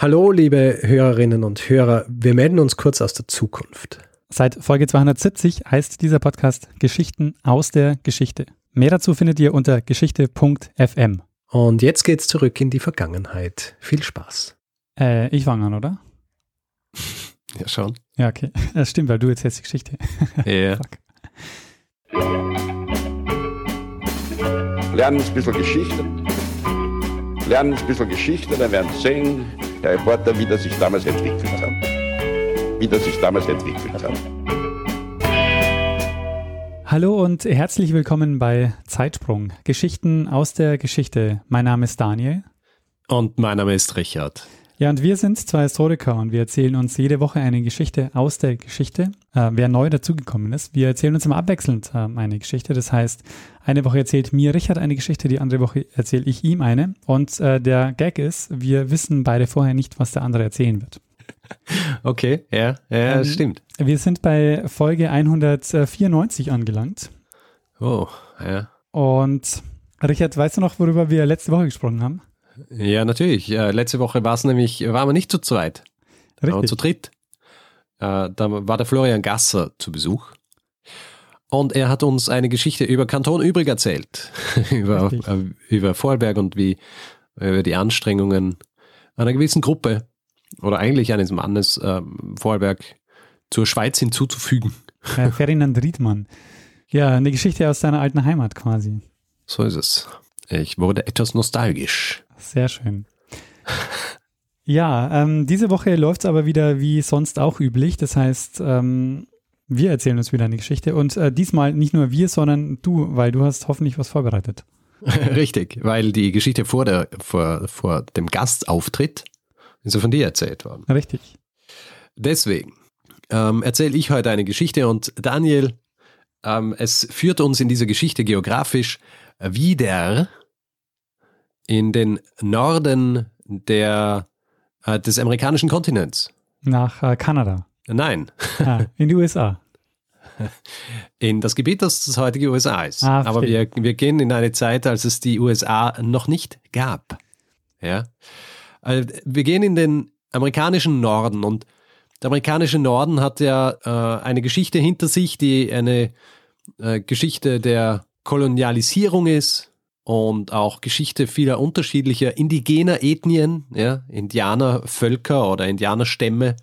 Hallo, liebe Hörerinnen und Hörer. Wir melden uns kurz aus der Zukunft. Seit Folge 270 heißt dieser Podcast Geschichten aus der Geschichte. Mehr dazu findet ihr unter geschichte.fm. Und jetzt geht's zurück in die Vergangenheit. Viel Spaß. Äh, ich fange an, oder? Ja, schon. Ja, okay. Das stimmt, weil du erzählst die Geschichte. Ja. Fuck. lernen ein bisschen Geschichte. Lernen ein bisschen Geschichte, dann werden Sie sehen, der Reporter, wie das sich damals entwickelt hat. Wie das sich damals entwickelt hat. Hallo und herzlich willkommen bei Zeitsprung. Geschichten aus der Geschichte. Mein Name ist Daniel. Und mein Name ist Richard. Ja, und wir sind zwei Historiker und wir erzählen uns jede Woche eine Geschichte aus der Geschichte. Äh, wer neu dazugekommen ist, wir erzählen uns immer abwechselnd äh, eine Geschichte. Das heißt, eine Woche erzählt mir Richard eine Geschichte, die andere Woche erzähle ich ihm eine. Und äh, der Gag ist, wir wissen beide vorher nicht, was der andere erzählen wird. Okay, ja, ja, Ähm, stimmt. Wir sind bei Folge 194 angelangt. Oh, ja. Und Richard, weißt du noch, worüber wir letzte Woche gesprochen haben? Ja, natürlich. Äh, letzte Woche war es nämlich, waren wir nicht zu zweit, aber zu dritt. Äh, da war der Florian Gasser zu Besuch. Und er hat uns eine Geschichte über Kanton Übrig erzählt. über, Richtig. äh, über Vorarlberg und wie, über die Anstrengungen einer gewissen Gruppe oder eigentlich eines Mannes ähm, Vorarlberg zur Schweiz hinzuzufügen. Äh, Ferdinand Riedmann. Ja, eine Geschichte aus seiner alten Heimat quasi. So ist es. Ich wurde etwas nostalgisch. Sehr schön. Ja, ähm, diese Woche läuft es aber wieder wie sonst auch üblich. Das heißt, ähm, wir erzählen uns wieder eine Geschichte und äh, diesmal nicht nur wir, sondern du, weil du hast hoffentlich was vorbereitet. Richtig, weil die Geschichte vor, der, vor, vor dem Gastauftritt ist ja von dir erzählt worden. Richtig. Deswegen ähm, erzähle ich heute eine Geschichte und Daniel, ähm, es führt uns in dieser Geschichte geografisch wieder in den Norden der, äh, des amerikanischen Kontinents. Nach äh, Kanada. Nein, Ah, in die USA. in das Gebiet, das das heutige USA ist. Ah, Aber wir, wir gehen in eine Zeit, als es die USA noch nicht gab. Ja? Also, wir gehen in den amerikanischen Norden und der amerikanische Norden hat ja äh, eine Geschichte hinter sich, die eine äh, Geschichte der Kolonialisierung ist und auch Geschichte vieler unterschiedlicher indigener Ethnien, ja, Indianervölker oder Indianerstämme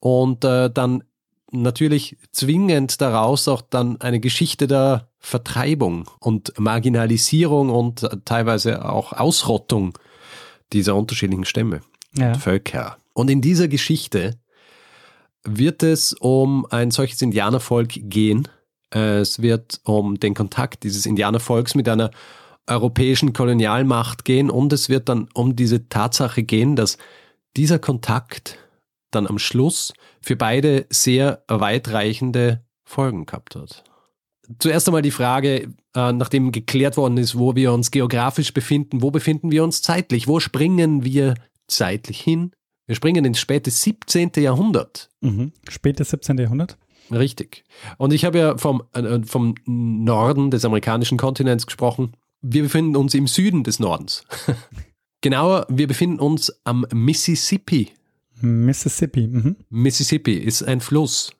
und äh, dann natürlich zwingend daraus auch dann eine Geschichte der Vertreibung und Marginalisierung und äh, teilweise auch Ausrottung dieser unterschiedlichen Stämme Ja. und Völker. Und in dieser Geschichte wird es um ein solches Indianervolk gehen. Es wird um den Kontakt dieses Indianervolks mit einer europäischen Kolonialmacht gehen und es wird dann um diese Tatsache gehen, dass dieser Kontakt dann am Schluss für beide sehr weitreichende Folgen gehabt hat. Zuerst einmal die Frage, äh, nachdem geklärt worden ist, wo wir uns geografisch befinden, wo befinden wir uns zeitlich? Wo springen wir zeitlich hin? Wir springen ins späte 17. Jahrhundert. Mhm. Spätes 17. Jahrhundert. Richtig. Und ich habe ja vom, äh, vom Norden des amerikanischen Kontinents gesprochen. Wir befinden uns im Süden des Nordens. Genauer, wir befinden uns am Mississippi. Mississippi. Mhm. Mississippi ist ein Fluss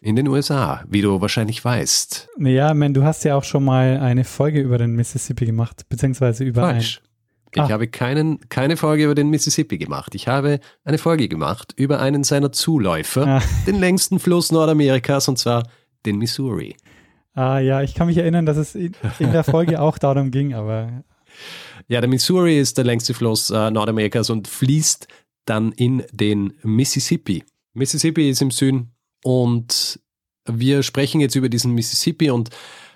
in den USA, wie du wahrscheinlich weißt. Ja, mein, du hast ja auch schon mal eine Folge über den Mississippi gemacht, beziehungsweise über Falsch. Ich Ah. habe keinen, keine Folge über den Mississippi gemacht. Ich habe eine Folge gemacht über einen seiner Zuläufer, Ah. den längsten Fluss Nordamerikas, und zwar den Missouri. Ah ja, ich kann mich erinnern, dass es in, in der Folge auch darum ging, aber Ja, der Missouri ist der längste Fluss äh, Nordamerikas und fließt dann in den Mississippi. Mississippi ist im Süden und wir sprechen jetzt über diesen Mississippi und,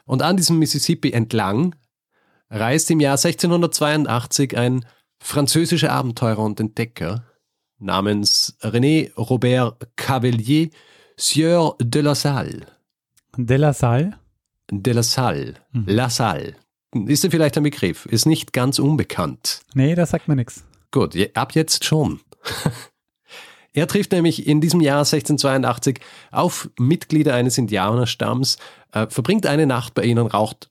und an diesem Mississippi entlang reist im Jahr 1682 ein französischer Abenteurer und Entdecker namens René Robert Cavelier Sieur de la Salle. De La Salle. De la Salle. Mhm. La Salle. Ist dir vielleicht ein Begriff? Ist nicht ganz unbekannt. Nee, das sagt mir nichts. Gut, ab jetzt schon. Er trifft nämlich in diesem Jahr 1682 auf Mitglieder eines Indianerstamms, äh, verbringt eine Nacht bei ihnen, raucht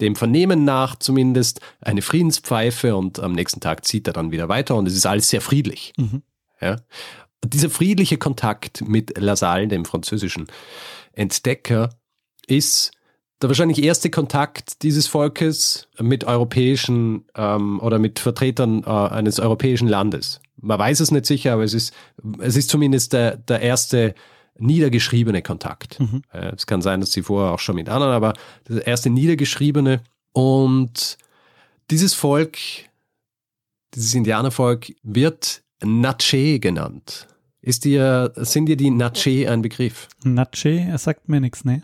dem Vernehmen nach zumindest eine Friedenspfeife und am nächsten Tag zieht er dann wieder weiter und es ist alles sehr friedlich. Mhm. Ja. Dieser friedliche Kontakt mit Lassalle, dem französischen Entdecker, ist der wahrscheinlich erste Kontakt dieses Volkes mit europäischen ähm, oder mit Vertretern äh, eines europäischen Landes. Man weiß es nicht sicher, aber es ist, es ist zumindest der, der erste niedergeschriebene Kontakt. Mhm. Äh, es kann sein, dass sie vorher auch schon mit anderen, aber der erste niedergeschriebene. Und dieses Volk, dieses Indianervolk wird Natchez genannt. Ist dir, sind dir die Natchez ein Begriff? Natsche, er sagt mir nichts, ne?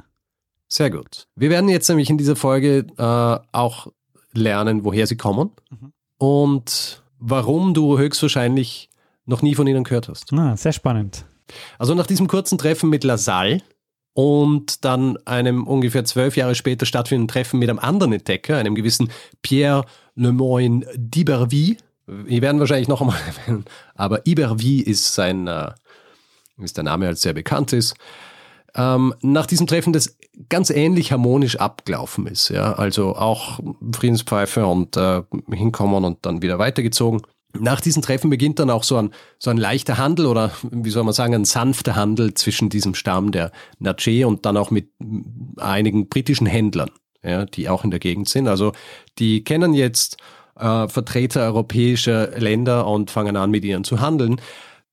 Sehr gut. Wir werden jetzt nämlich in dieser Folge äh, auch lernen, woher sie kommen Mhm. und warum du höchstwahrscheinlich noch nie von ihnen gehört hast. Ah, sehr spannend. Also nach diesem kurzen Treffen mit Lassalle und dann einem ungefähr zwölf Jahre später stattfindenden Treffen mit einem anderen Entdecker, einem gewissen Pierre Lemoyne d'Iberville. Wir werden wahrscheinlich noch einmal erwähnen, aber Iberville ist sein, äh, ist der Name, als sehr bekannt ist. Ähm, nach diesem Treffen, das ganz ähnlich harmonisch abgelaufen ist, ja, also auch Friedenspfeife und äh, hinkommen und dann wieder weitergezogen. Nach diesen Treffen beginnt dann auch so ein, so ein leichter Handel oder wie soll man sagen, ein sanfter Handel zwischen diesem Stamm der Natchez und dann auch mit einigen britischen Händlern, ja, die auch in der Gegend sind. Also die kennen jetzt äh, Vertreter europäischer Länder und fangen an, mit ihnen zu handeln.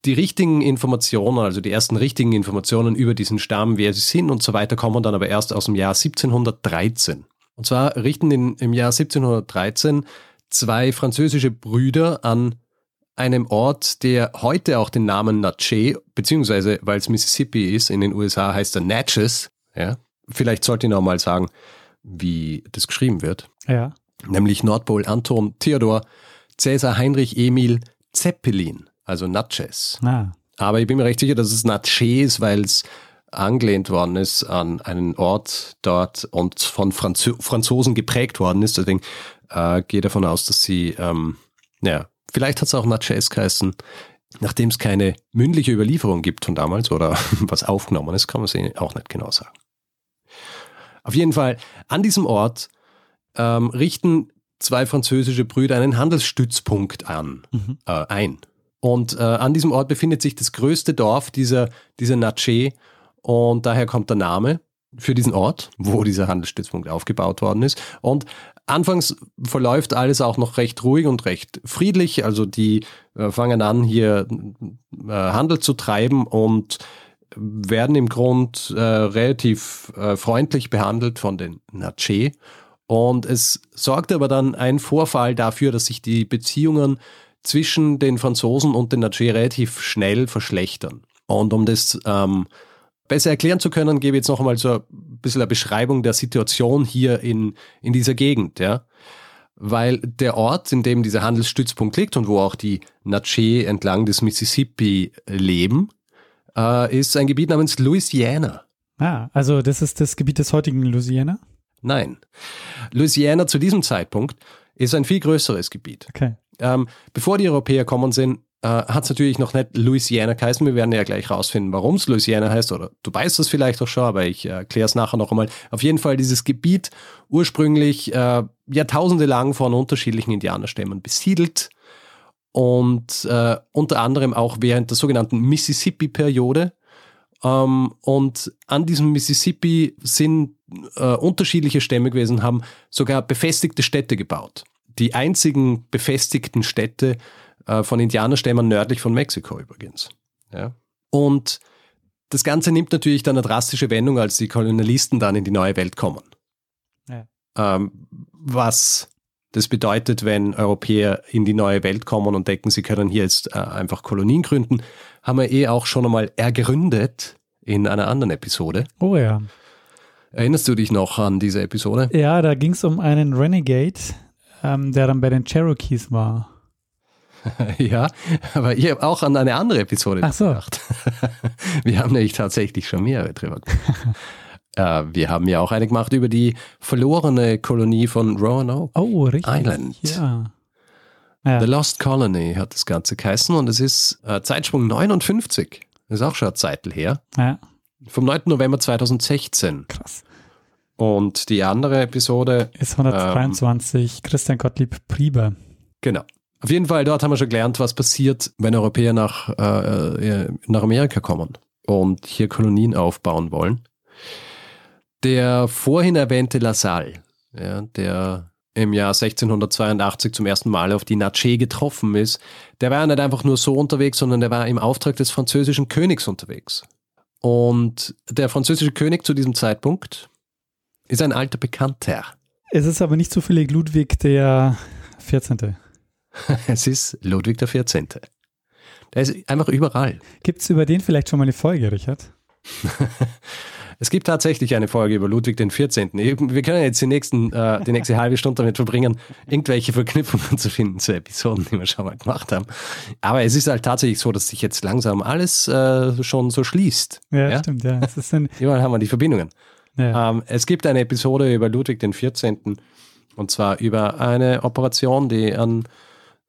Die richtigen Informationen, also die ersten richtigen Informationen über diesen Stamm, wer sie sind und so weiter, kommen dann aber erst aus dem Jahr 1713. Und zwar richten in, im Jahr 1713 zwei französische Brüder an einem Ort, der heute auch den Namen Natchez, beziehungsweise weil es Mississippi ist, in den USA heißt er Natchez. Ja? Vielleicht sollte ich noch mal sagen, wie das geschrieben wird. Ja. Nämlich Nordpol Anton Theodor Cäsar Heinrich Emil Zeppelin, also Natchez. Ah, Aber ich bin mir recht sicher, dass es Natchez ist, weil es angelehnt worden ist an einen Ort dort und von Franzo Franzosen geprägt worden ist. Deswegen äh, gehe davon aus, dass sie, ähm, ja, vielleicht hat es auch Natchez geheißen. Nachdem es keine mündliche Überlieferung gibt von damals oder was aufgenommen ist, kann man es auch nicht genau sagen. Auf jeden Fall, an diesem Ort ähm, richten zwei französische Brüder einen Handelsstützpunkt an, Mhm. äh, ein. Und äh, an diesem Ort befindet sich das größte Dorf dieser, dieser Natchez und daher kommt der Name für diesen Ort, wo dieser Handelsstützpunkt aufgebaut worden ist. Und anfangs verläuft alles auch noch recht ruhig und recht friedlich. Also die äh, fangen an, hier äh, Handel zu treiben und werden im Grund äh, relativ äh, freundlich behandelt von den Natchez. Und es sorgt aber dann ein Vorfall dafür, dass sich die Beziehungen zwischen den Franzosen und den Natchez relativ schnell verschlechtern. Und um das ähm, besser erklären zu können, gebe ich jetzt noch einmal so ein bisschen eine Beschreibung der Situation hier in, in dieser Gegend, ja. Weil der Ort, in dem dieser Handelsstützpunkt liegt und wo auch die Natchez entlang des Mississippi leben, äh, ist ein Gebiet namens Louisiana. ah, also das ist das Gebiet des heutigen Louisiana? Nein. Louisiana zu diesem Zeitpunkt ist ein viel größeres Gebiet. Okay. Ähm, bevor die Europäer kommen sind, äh, hat es natürlich noch nicht Louisiana geheißen. Wir werden ja gleich rausfinden, warum es Louisiana heißt. Oder du weißt es vielleicht auch schon, aber ich äh, erkläre es nachher noch einmal. Auf jeden Fall dieses Gebiet ursprünglich äh, Jahrtausende lang von unterschiedlichen Indianerstämmen besiedelt und äh, unter anderem auch während der sogenannten Mississippi-Periode. Ähm, und an diesem Mississippi sind äh, unterschiedliche Stämme gewesen, haben sogar befestigte Städte gebaut. Die einzigen befestigten Städte äh, von Indianerstämmen nördlich von Mexiko übrigens. Ja. Und das Ganze nimmt natürlich dann eine drastische Wendung, als die Kolonialisten dann in die neue Welt kommen. Ja. Ähm, was das bedeutet, wenn Europäer in die neue Welt kommen und denken, sie können hier jetzt äh, einfach Kolonien gründen, haben wir eh auch schon einmal ergründet in einer anderen Episode. Oh ja. Erinnerst du dich noch an diese Episode? Ja, da ging es um einen Renegade, ähm, der dann bei den Cherokees war. ja, aber ich habe auch an eine andere Episode Ach so. gedacht. Wir haben nämlich tatsächlich schon mehrere drüber gemacht. äh, wir haben ja auch eine gemacht über die verlorene Kolonie von Roanoke. Oh, richtig. Island. Ja. Ja. The Lost Colony hat das Ganze geheißen und es ist äh, Zeitsprung 59. Das ist auch schon eine Zeit her. Ja, Vom 9. November 2016. krass. Und die andere Episode, Ist 122 Christian Gottlieb Prieber. genau. Auf jeden Fall, dort haben wir schon gelernt, was passiert, wenn Europäer nach, äh, äh, nach Amerika kommen und hier Kolonien aufbauen wollen. Der vorhin erwähnte Lassalle, ja, der im Jahr 1682 zum ersten Mal auf die Natchez getroffen ist, der war ja nicht einfach nur so unterwegs, sondern der war im Auftrag des französischen Königs unterwegs. Und der französische König zu diesem Zeitpunkt ist ein alter Bekannter. Es ist aber nicht zufällig Ludwig der 14. Es ist Ludwig der 14. Der ist einfach überall. Gibt es über den vielleicht schon mal eine Folge, Richard? Es gibt tatsächlich eine Folge über Ludwig den 14. Wir können jetzt die, nächsten, äh, die nächste halbe Stunde damit verbringen, irgendwelche Verknüpfungen zu finden zu Episoden, die wir schon mal gemacht haben. Aber es ist halt tatsächlich so, dass sich jetzt langsam alles äh, schon so schließt. Ja, Ja? stimmt, ja. Überall haben wir die Verbindungen. Ja. Ähm, es gibt eine Episode über Ludwig den 14. Und zwar über eine Operation, die an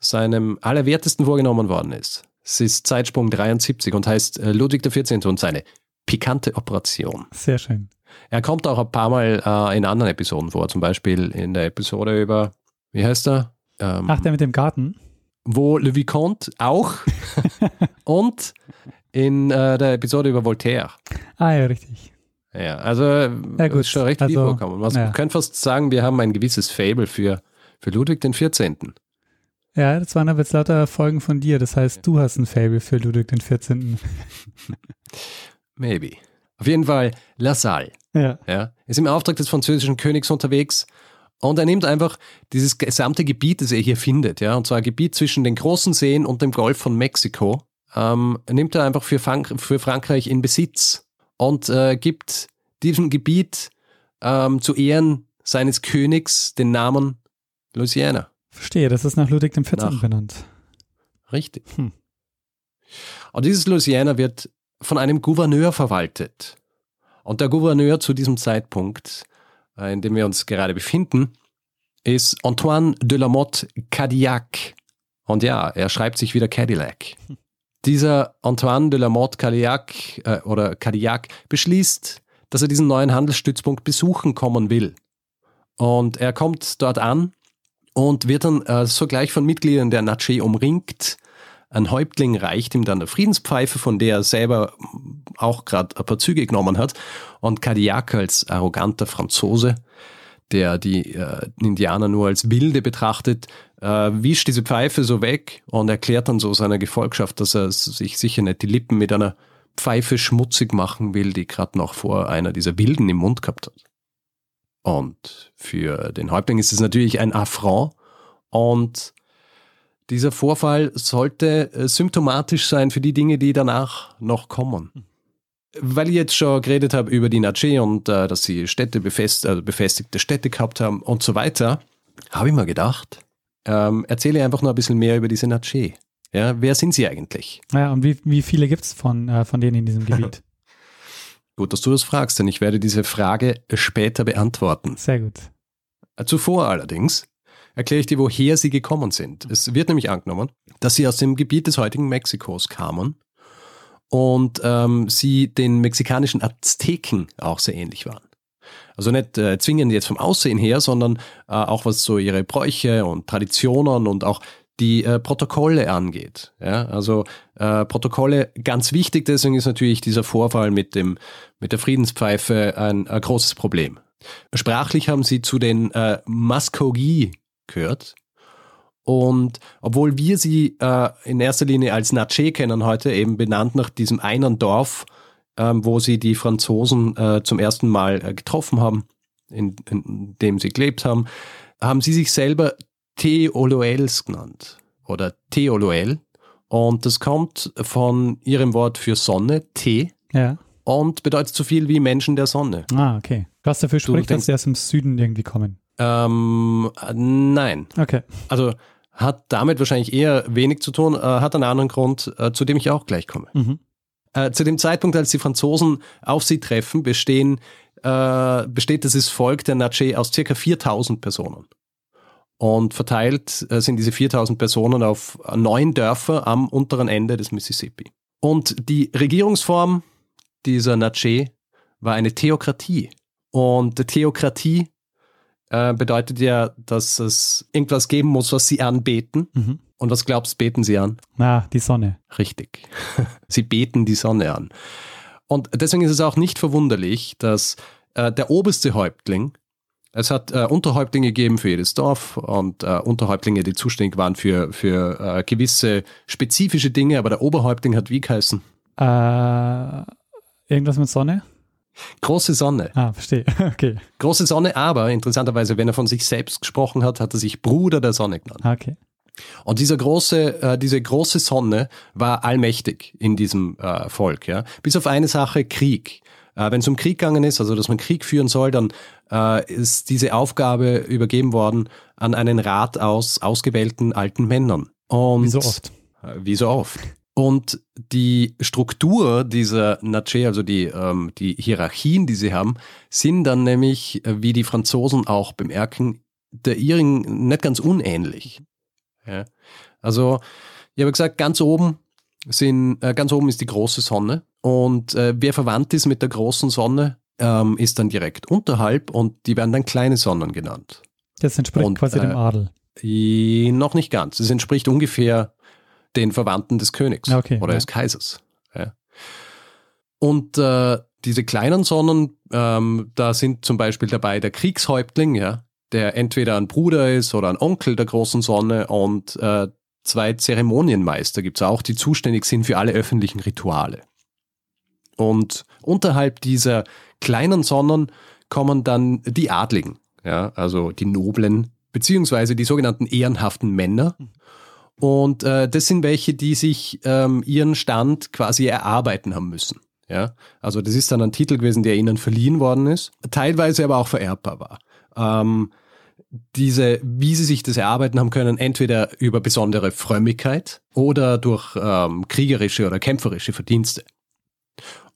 seinem Allerwertesten vorgenommen worden ist. Es ist Zeitsprung 73 und heißt äh, Ludwig der 14. und seine pikante Operation. sehr schön. Er kommt auch ein paar Mal äh, in anderen Episoden vor, zum Beispiel in der Episode über, wie heißt er? Ähm, Ach, der mit dem Garten? wo Le Vicomte auch und in äh, der Episode über Voltaire. Ah, ja, richtig. Ja, also Ja, gut. ist schon recht Also, vorkommen. Man ja. könnte fast sagen, wir haben ein gewisses Fable für, für Ludwig den 14. Ja, das waren aber jetzt lauter Folgen von dir. Das heißt, du hast ein Fable für Ludwig den 14. Maybe. Auf jeden Fall Lassalle. Ja, Ja, ist im Auftrag des französischen Königs unterwegs und er nimmt einfach dieses gesamte Gebiet, das er hier findet, ja, und zwar ein Gebiet zwischen den großen Seen und dem Golf von Mexiko, ähm, nimmt er einfach für, Frank für Frankreich in Besitz und äh, gibt diesem Gebiet ähm, zu Ehren seines Königs den Namen Louisiana. verstehe. Das ist nach Ludwig dem 14. Nach- benannt. Richtig. Hm. Und dieses Louisiana wird von einem Gouverneur verwaltet. Und der Gouverneur zu diesem Zeitpunkt, äh, in dem wir uns gerade befinden, ist Antoine de la Motte Cadillac. Und ja, er schreibt sich wieder Cadillac. Dieser Antoine de la Motte Cadillac äh, oder Cadillac beschließt, dass er diesen neuen Handelsstützpunkt besuchen kommen will. Und er kommt dort an und wird dann äh, sogleich von Mitgliedern der Natchez umringt. Ein Häuptling reicht ihm dann eine Friedenspfeife, von der er selber auch gerade ein paar Züge genommen hat. Und Cadillac als arroganter Franzose, der die äh, Indianer nur als Wilde betrachtet, äh, wischt diese Pfeife so weg und erklärt dann so seiner Gefolgschaft, dass er sich sicher nicht die Lippen mit einer Pfeife schmutzig machen will, die gerade noch vor einer dieser Wilden im Mund gehabt hat. Und für den Häuptling ist es natürlich ein Affront. Und dieser Vorfall sollte äh, symptomatisch sein für die Dinge, die danach noch kommen. Weil ich jetzt schon geredet habe über die Natchez und äh, dass sie Städte befest, äh, befestigte Städte gehabt haben und so weiter, habe ich mir gedacht, ähm, erzähle einfach noch ein bisschen mehr über diese Natchez. Ja, wer sind sie eigentlich? Ja, und wie, wie viele gibt es von, äh, von denen in diesem Gebiet? Gut, dass du das fragst, denn ich werde diese Frage später beantworten. Sehr gut. Zuvor allerdings erkläre ich dir, woher sie gekommen sind. Es wird nämlich angenommen, dass sie aus dem Gebiet des heutigen Mexikos kamen und ähm, sie den mexikanischen Azteken auch sehr ähnlich waren. Also nicht äh, zwingend jetzt vom Aussehen her, sondern äh, auch was so ihre Bräuche und Traditionen und auch die äh, Protokolle angeht. Ja, also äh, Protokolle ganz wichtig, deswegen ist natürlich dieser Vorfall mit dem mit der Friedenspfeife ein, ein großes Problem. Sprachlich haben sie zu den äh, Muskogee gehört. Und obwohl wir sie äh, in erster Linie als Natchez kennen heute, eben benannt nach diesem einen Dorf, ähm, wo sie die Franzosen äh, zum ersten Mal äh, getroffen haben, in, in dem sie gelebt haben, haben sie sich selber Theoloels genannt oder Theoloel. Und das kommt von ihrem Wort für Sonne, The, Ja. und bedeutet so viel wie Menschen der Sonne. Ah, okay. Was dafür spricht, dass sie aus dem Süden irgendwie kommen. Ähm, äh, nein. Okay. Also hat damit wahrscheinlich eher wenig zu tun, äh, hat einen anderen Grund, äh, zu dem ich auch gleich komme. Mhm. Äh, zu dem Zeitpunkt, als die Franzosen auf sie treffen, bestehen, äh, besteht dieses Volk der Natchez aus circa 4000 Personen. Und verteilt äh, sind diese 4000 Personen auf neun Dörfer am unteren Ende des Mississippi. Und die Regierungsform dieser Natchez war eine Theokratie. Und Theokratie äh, bedeutet ja, dass es irgendwas geben muss, was sie anbeten. Mhm. Und was glaubst, beten sie an? Na, die Sonne. Richtig. sie beten die Sonne an. Und deswegen ist es auch nicht verwunderlich, dass äh, der oberste Häuptling, es hat äh, Unterhäuptlinge gegeben für jedes Dorf und äh, Unterhäuptlinge, die zuständig waren für, für äh, gewisse spezifische Dinge, aber der Oberhäuptling hat wie geheißen? Äh, irgendwas mit Sonne? Große Sonne. Ah, verstehe. Okay. Große Sonne, aber interessanterweise, wenn er von sich selbst gesprochen hat, hat er sich Bruder der Sonne genannt. Ah, Okay. Und dieser große, äh, diese große Sonne war allmächtig in diesem äh, Volk, ja. Bis auf eine Sache, Krieg. Äh, Wenn es um Krieg gegangen ist, also dass man Krieg führen soll, dann äh, ist diese Aufgabe übergeben worden an einen Rat aus ausgewählten alten Männern. Und Wie so oft. Äh, Wie so oft. Und die Struktur dieser Natchez, also die, ähm, die Hierarchien, die sie haben, sind dann nämlich, äh, wie die Franzosen auch bemerken, der ihrigen nicht ganz unähnlich. Ja. Also, ich habe gesagt, ganz oben sind, äh, ganz oben ist die große Sonne und äh, wer verwandt ist mit der großen Sonne, ähm, ist dann direkt unterhalb und die werden dann kleine Sonnen genannt. Das entspricht Und, quasi dem äh, Adel. I, noch nicht ganz. Es entspricht ungefähr den Verwandten des Königs Ja, okay, oder ja. des Kaisers. Ja. Und äh, diese kleinen Sonnen, ähm, da sind zum Beispiel dabei der Kriegshäuptling, ja, der entweder ein Bruder ist oder ein Onkel der großen Sonne und äh, zwei Zeremonienmeister gibt es auch, die zuständig sind für alle öffentlichen Rituale. Und unterhalb dieser kleinen Sonnen kommen dann die Adligen, ja, also die Noblen, beziehungsweise die sogenannten ehrenhaften Männer. Und äh, das sind welche, die sich ähm, ihren Stand quasi erarbeiten haben müssen. Ja, also das ist dann ein Titel gewesen, der ihnen verliehen worden ist, teilweise aber auch vererbbar war. Ähm, diese, wie sie sich das erarbeiten haben können, entweder über besondere Frömmigkeit oder durch ähm, kriegerische oder kämpferische Verdienste.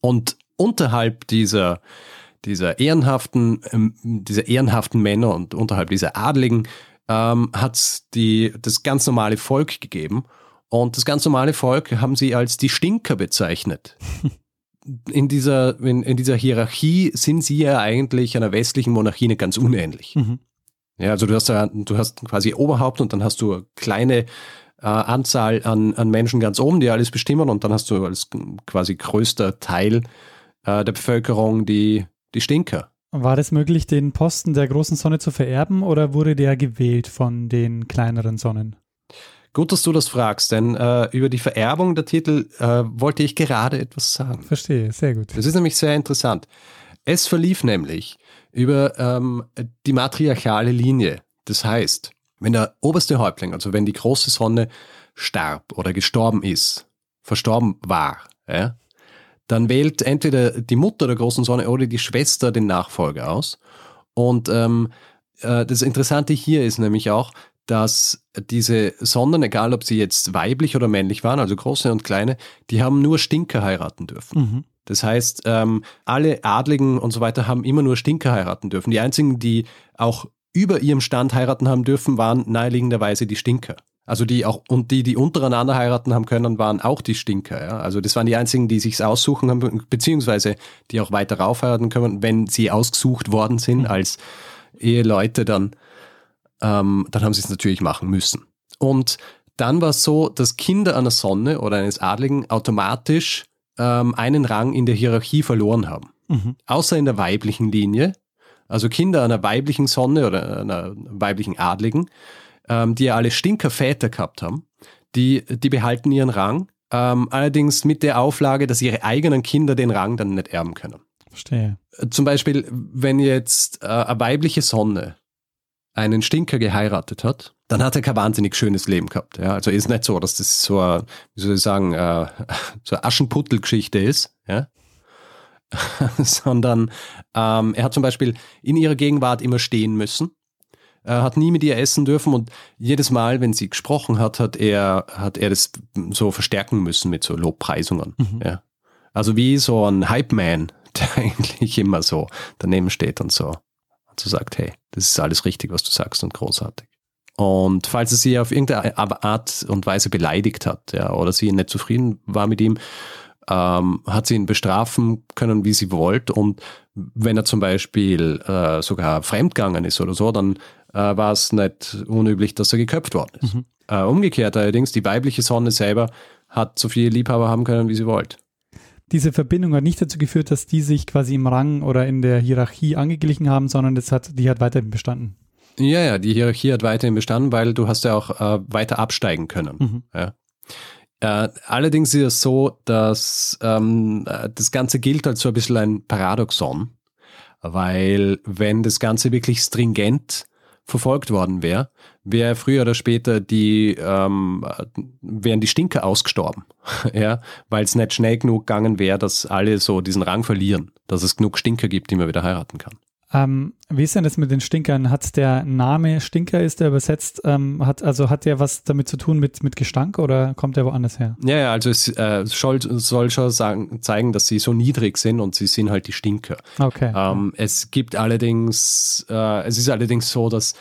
Und unterhalb dieser, dieser ehrenhaften, ähm, dieser ehrenhaften Männer und unterhalb dieser Adligen ähm, hat es das ganz normale Volk gegeben. Und das ganz normale Volk haben sie als die Stinker bezeichnet. In dieser, in, in dieser Hierarchie sind sie ja eigentlich einer westlichen Monarchie nicht ganz unähnlich. Mhm. Ja, also du hast da, du hast quasi Oberhaupt und dann hast du eine kleine äh, Anzahl an, an Menschen ganz oben, die alles bestimmen und dann hast du als quasi größter Teil äh, der Bevölkerung die, die Stinker. War das möglich, den Posten der großen Sonne zu vererben oder wurde der gewählt von den kleineren Sonnen? Gut, dass du das fragst, denn äh, über die Vererbung der Titel äh, wollte ich gerade etwas sagen. Verstehe, sehr gut. Das ist nämlich sehr interessant. Es verlief nämlich über ähm, die matriarchale Linie. Das heißt, wenn der oberste Häuptling, also wenn die große Sonne starb oder gestorben ist, verstorben war, ja, dann wählt entweder die Mutter der großen Sonne oder die Schwester den Nachfolger aus. Und ähm, äh, das Interessante hier ist nämlich auch, dass diese Sonnen, egal ob sie jetzt weiblich oder männlich waren, also große und kleine, die haben nur Stinker heiraten dürfen. Mhm. Das heißt, ähm, alle Adligen und so weiter haben immer nur Stinker heiraten dürfen. Die einzigen, die auch über ihrem Stand heiraten haben dürfen, waren naheliegenderweise die Stinker. Also die auch, und die, die untereinander heiraten haben können, waren auch die Stinker. Ja? Also das waren die einzigen, die sich's aussuchen haben, beziehungsweise die auch weiter rauf heiraten können, wenn sie ausgesucht worden sind als Eheleute, dann, ähm, dann haben sie es natürlich machen müssen. Und dann war es so, dass Kinder einer Sonne oder eines Adligen automatisch ähm, einen Rang in der Hierarchie verloren haben. Mhm. Außer in der weiblichen Linie. Also Kinder einer weiblichen Sonne oder einer weiblichen Adligen, ähm, die ja alle Stinkerväter gehabt haben, die, die behalten ihren Rang. Ähm, allerdings mit der Auflage, dass ihre eigenen Kinder den Rang dann nicht erben können. Verstehe. Zum Beispiel, wenn jetzt äh, eine weibliche Sonne einen Stinker geheiratet hat, dann hat er kein wahnsinnig schönes Leben gehabt. Ja? Also ist nicht so, dass das so, eine, wie soll ich sagen, äh, so eine Aschenputtel-Geschichte ist, ja? sondern ähm, er hat zum Beispiel in ihrer Gegenwart immer stehen müssen. Er hat nie mit ihr essen dürfen und jedes Mal, wenn sie gesprochen hat, hat er, hat er das so verstärken müssen mit so Lobpreisungen. Mhm. Ja. Also wie so ein Hype-Man, der eigentlich immer so daneben steht und so, so sagt, hey, das ist alles richtig, was du sagst und großartig. Und falls er sie auf irgendeine Art und Weise beleidigt hat, ja, oder sie nicht zufrieden war mit ihm, ähm, hat sie ihn bestrafen können, wie sie wollte. Und wenn er zum Beispiel äh, sogar fremdgegangen ist oder so, dann äh, war es nicht unüblich, dass er geköpft worden ist. Mhm. Äh, umgekehrt allerdings, die weibliche Sonne selber hat so viele Liebhaber haben können, wie sie wollte. Diese Verbindung hat nicht dazu geführt, dass die sich quasi im Rang oder in der Hierarchie angeglichen haben, sondern das hat, die hat weiterhin bestanden. Ja, ja, die Hierarchie hat weiterhin bestanden, weil du hast ja auch äh, weiter absteigen können. Mhm. Ja. Äh, allerdings ist es so, dass ähm, das Ganze gilt als so ein bisschen ein Paradoxon, weil wenn das Ganze wirklich stringent verfolgt worden wäre, wäre früher oder später die, ähm, wären die Stinker ausgestorben, ja, weil es nicht schnell genug gegangen wäre, dass alle so diesen Rang verlieren, dass es genug Stinker gibt, die man wieder heiraten kann. Ähm, wie ist denn das mit den Stinkern? Hat der Name Stinker, ist der übersetzt, ähm, hat, also hat der was damit zu tun mit, mit Gestank oder kommt der woanders her? Ja, ja also es äh, soll, soll schon sagen, zeigen, dass sie so niedrig sind und sie sind halt die Stinker. Okay. Ähm, es gibt allerdings, äh, es ist allerdings so, dass,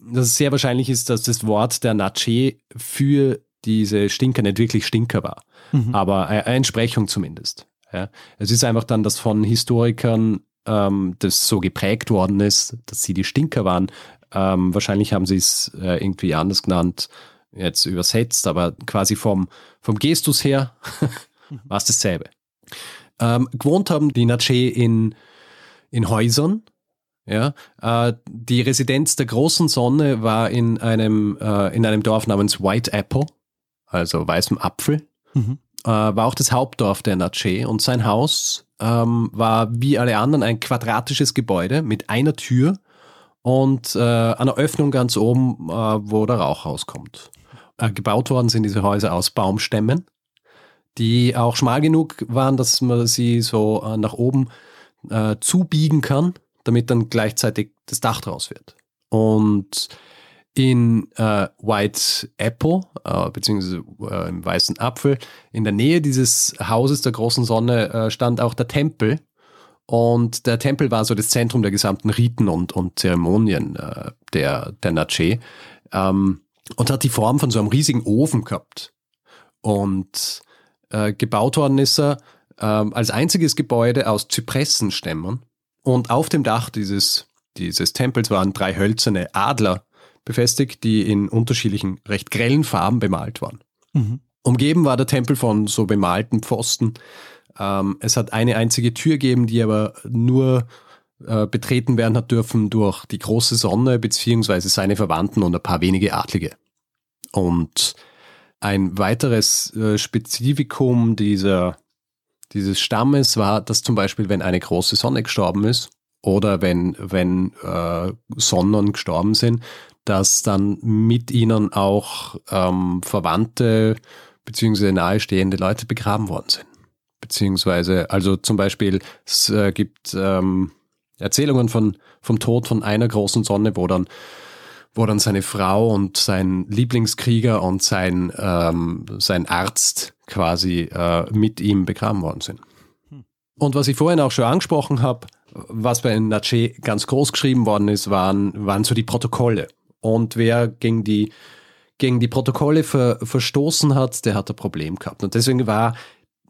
dass es sehr wahrscheinlich ist, dass das Wort der Nache für diese Stinker nicht wirklich Stinker war, mhm. aber eine Entsprechung zumindest. Ja. Es ist einfach dann, dass von Historikern ähm, das so geprägt worden ist, dass sie die Stinker waren. Ähm, wahrscheinlich haben sie es äh, irgendwie anders genannt, jetzt übersetzt, aber quasi vom, vom Gestus her war es dasselbe. Ähm, gewohnt haben die Natsche in, in Häusern. Ja, äh, die Residenz der großen Sonne war in einem, äh, in einem Dorf namens White Apple, also weißem Apfel. Mhm. Äh, war auch das Hauptdorf der Natsche und sein Haus ähm, war wie alle anderen ein quadratisches Gebäude mit einer Tür und äh, einer Öffnung ganz oben, äh, wo der Rauch rauskommt. Äh, gebaut worden sind diese Häuser aus Baumstämmen, die auch schmal genug waren, dass man sie so äh, nach oben äh, zubiegen kann, damit dann gleichzeitig das Dach draus wird. Und in äh, White Apple, äh, beziehungsweise äh, im Weißen Apfel, in der Nähe dieses Hauses der großen Sonne äh, stand auch der Tempel. Und der Tempel war so das Zentrum der gesamten Riten und, und Zeremonien äh, der, der Natsche ähm, und hat die Form von so einem riesigen Ofen gehabt. Und äh, gebaut worden ist er äh, als einziges Gebäude aus Zypressenstämmen. Und auf dem Dach dieses, dieses Tempels waren drei hölzerne Adler befestigt, die in unterschiedlichen, recht grellen Farben bemalt waren. Mhm. Umgeben war der Tempel von so bemalten Pfosten. Ähm, es hat eine einzige Tür gegeben, die aber nur äh, betreten werden hat dürfen durch die große Sonne beziehungsweise seine Verwandten und ein paar wenige Adlige. Und ein weiteres äh, Spezifikum dieser, dieses Stammes war, dass zum Beispiel, wenn eine große Sonne gestorben ist oder wenn, wenn äh, Sonnen gestorben sind, dass dann mit ihnen auch ähm, Verwandte beziehungsweise nahestehende Leute begraben worden sind. Beziehungsweise, also zum Beispiel, es äh, gibt ähm, Erzählungen von, vom Tod von einer großen Sonne, wo dann, wo dann seine Frau und sein Lieblingskrieger und sein, ähm, sein Arzt quasi äh, mit ihm begraben worden sind. Und was ich vorhin auch schon angesprochen habe, was bei Nache ganz groß geschrieben worden ist, waren, waren so die Protokolle. Und wer gegen die, gegen die Protokolle ver, verstoßen hat, der hat ein Problem gehabt. Und deswegen war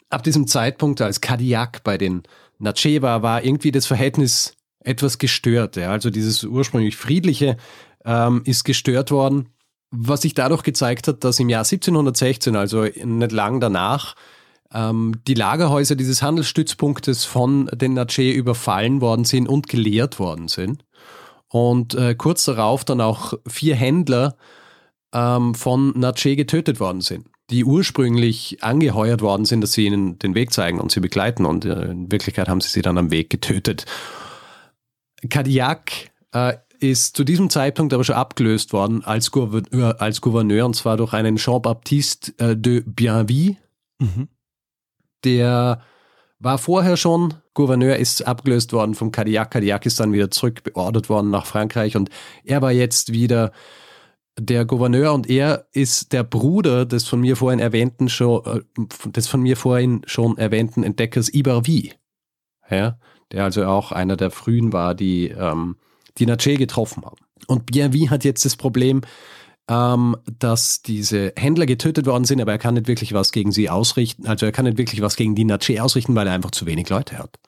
ab diesem Zeitpunkt, als Kadiak bei den Natsche war, war irgendwie das Verhältnis etwas gestört. Ja. Also dieses ursprünglich friedliche ähm, ist gestört worden, was sich dadurch gezeigt hat, dass im Jahr 1716, also nicht lang danach, ähm, die Lagerhäuser dieses Handelsstützpunktes von den Natsche überfallen worden sind und geleert worden sind und äh, kurz darauf dann auch vier Händler ähm, von Natsche getötet worden sind, die ursprünglich angeheuert worden sind, dass sie ihnen den Weg zeigen und sie begleiten und äh, in Wirklichkeit haben sie sie dann am Weg getötet. Kadiak äh, ist zu diesem Zeitpunkt aber schon abgelöst worden als Gouverneur, als Gouverneur und zwar durch einen Jean-Baptiste äh, de Bienville, mhm. der war vorher schon Gouverneur, ist abgelöst worden vom Kadiak. Kadiak ist dann wieder zurückbeordert worden nach Frankreich und er war jetzt wieder der Gouverneur und er ist der Bruder des von mir vorhin erwähnten schon, äh, des von mir vorhin schon erwähnten Entdeckers Ibarvi. Ja, der also auch einer der frühen war, die ähm, die Nache getroffen haben. Und Bienville hat jetzt das Problem, ähm, dass diese Händler getötet worden sind, aber er kann nicht wirklich was gegen sie ausrichten. Also er kann nicht wirklich was gegen die Nache ausrichten, weil er einfach zu wenig Leute hat.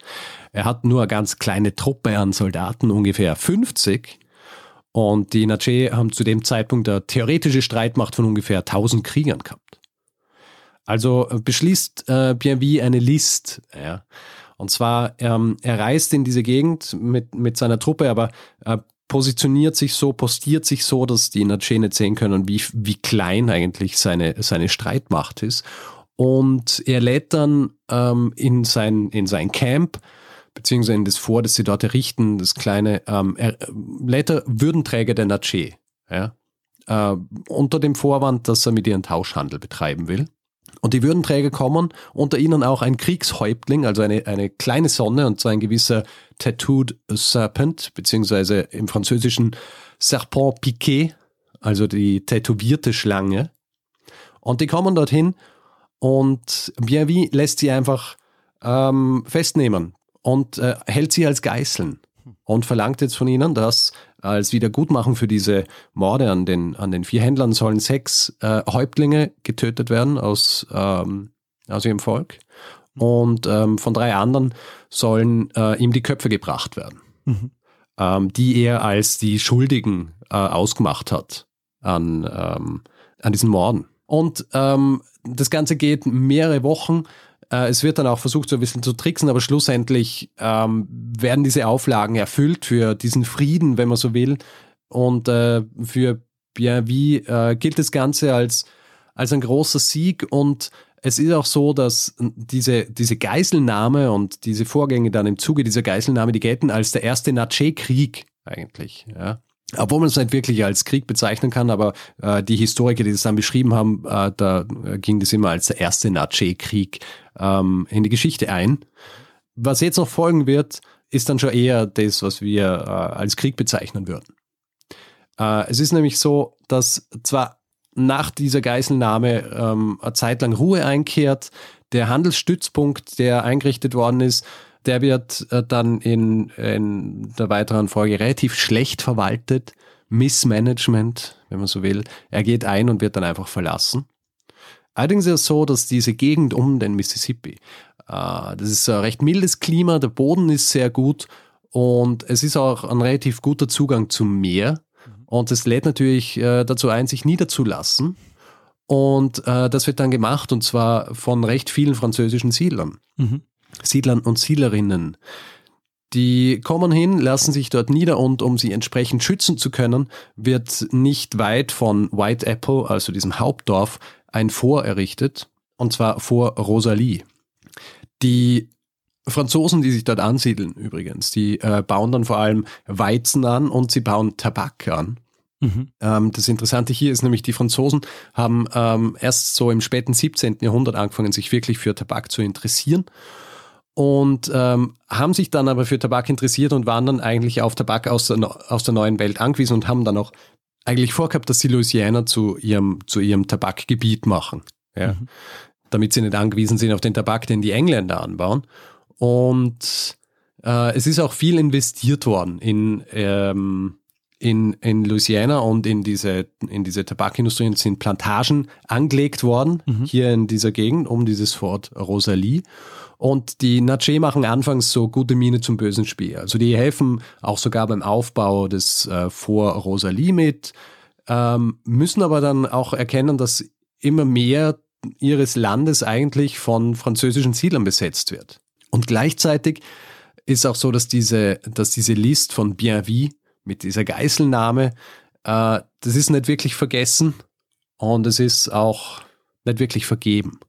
Er hat nur eine ganz kleine Truppe an Soldaten, ungefähr 50. Und die Nache haben zu dem Zeitpunkt eine theoretische Streitmacht von ungefähr 1000 Kriegern gehabt. Also beschließt äh, Bienville eine List. Ja. Und zwar, ähm, er reist in diese Gegend mit, mit seiner Truppe, aber äh, positioniert sich so, postiert sich so, dass die Nache nicht sehen können, wie, wie klein eigentlich seine, seine Streitmacht ist. Und er lädt dann ähm, in, sein, in sein Camp beziehungsweise in das Vor, das sie dort errichten, das kleine ähm, er, lädt er Würdenträger der Nache, ja, äh, unter dem Vorwand, dass er mit ihren Tauschhandel betreiben will. Und die Würdenträger kommen, unter ihnen auch ein Kriegshäuptling, also eine, eine kleine Sonne, und zwar ein gewisser Tattooed Serpent, beziehungsweise im Französischen Serpent Piqué, also die tätowierte Schlange. Und die kommen dorthin und Bienville lässt sie einfach ähm, festnehmen und äh, hält sie als Geißeln und verlangt jetzt von ihnen, dass als Wiedergutmachung für diese Morde an den, an den vier Händlern sollen sechs äh, Häuptlinge getötet werden aus, ähm, aus ihrem Volk. Und ähm, von drei anderen sollen äh, ihm die Köpfe gebracht werden, mhm. ähm, die er als die Schuldigen äh, ausgemacht hat an, ähm, an diesen Morden. Und ähm, das Ganze geht mehrere Wochen. Äh, es wird dann auch versucht, so ein bisschen zu tricksen, aber schlussendlich ähm, werden diese Auflagen erfüllt für diesen Frieden, wenn man so will. Und äh, für Bienville äh, gilt das Ganze als, als ein großer Sieg und es ist auch so, dass diese, diese Geiselnahme und diese Vorgänge dann im Zuge dieser Geiselnahme, die gelten als der erste Nache-Krieg eigentlich. Ja obwohl man es nicht wirklich als Krieg bezeichnen kann, aber äh, die Historiker, die das dann beschrieben haben, äh, da äh, ging das immer als der erste Nache-Krieg ähm, in die Geschichte ein. Was jetzt noch folgen wird, ist dann schon eher das, was wir äh, als Krieg bezeichnen würden. Äh, es ist nämlich so, dass zwar nach dieser Geiselnahme ähm, eine Zeit lang Ruhe einkehrt, der Handelsstützpunkt, der eingerichtet worden ist, der wird äh, dann in, in der weiteren Folge relativ schlecht verwaltet. Missmanagement, wenn man so will. Er geht ein und wird dann einfach verlassen. Allerdings ist es so, dass diese Gegend um den Mississippi, äh, das ist ein recht mildes Klima, der Boden ist sehr gut und es ist auch ein relativ guter Zugang zum Meer. Und es lädt natürlich äh, dazu ein, sich niederzulassen. Und äh, das wird dann gemacht und zwar von recht vielen französischen Siedlern. Mhm. Siedlern und Siedlerinnen. Die kommen hin, lassen sich dort nieder und um sie entsprechend schützen zu können, wird nicht weit von White Apple, also diesem Hauptdorf, ein Fort errichtet, und zwar vor Rosalie. Die Franzosen, die sich dort ansiedeln übrigens, die äh, bauen dann vor allem Weizen an und sie bauen Tabak an. Mhm. Ähm, das Interessante hier ist nämlich, die Franzosen haben ähm, erst so im späten 17. Jahrhundert angefangen, sich wirklich für Tabak zu interessieren und ähm, haben sich dann aber für Tabak interessiert und waren dann eigentlich auf Tabak aus der, aus der neuen Welt angewiesen und haben dann auch eigentlich vorgehabt, dass sie Louisiana zu ihrem, zu ihrem Tabakgebiet machen. Ja? Mhm. Damit sie nicht angewiesen sind auf den Tabak, den die Engländer anbauen. Und äh, es ist auch viel investiert worden in, ähm, in, in Louisiana und in diese, in diese Tabakindustrie sind Plantagen angelegt worden, mhm. hier in dieser Gegend, um dieses Fort Rosalie. Und die Nache machen anfangs so gute Miene zum bösen Spiel. Also die helfen auch sogar beim Aufbau des äh, Fort Rosalie mit, ähm, müssen aber dann auch erkennen, dass immer mehr ihres Landes eigentlich von französischen Siedlern besetzt wird. Und gleichzeitig ist auch so, dass diese, dass diese List von Bienville mit dieser Geiselnahme, äh, das ist nicht wirklich vergessen und es ist auch nicht wirklich vergeben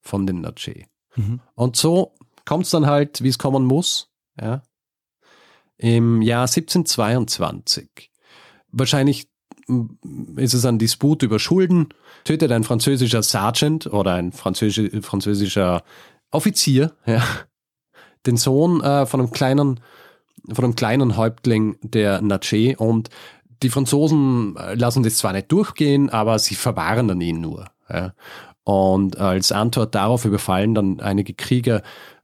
von den Nache. Mhm. Und so kommt es dann halt, wie es kommen muss. Ja. Im Jahr 1722. Wahrscheinlich ist es ein Disput über Schulden, tötet ein französischer Sergeant oder ein französischer, französischer Offizier ja, den Sohn äh, von einem kleinen von einem kleinen Häuptling der Nache und die Franzosen lassen das zwar nicht durchgehen, aber sie verwahren ihn nur. Ja. Und als Antwort darauf überfallen dann einige Krieger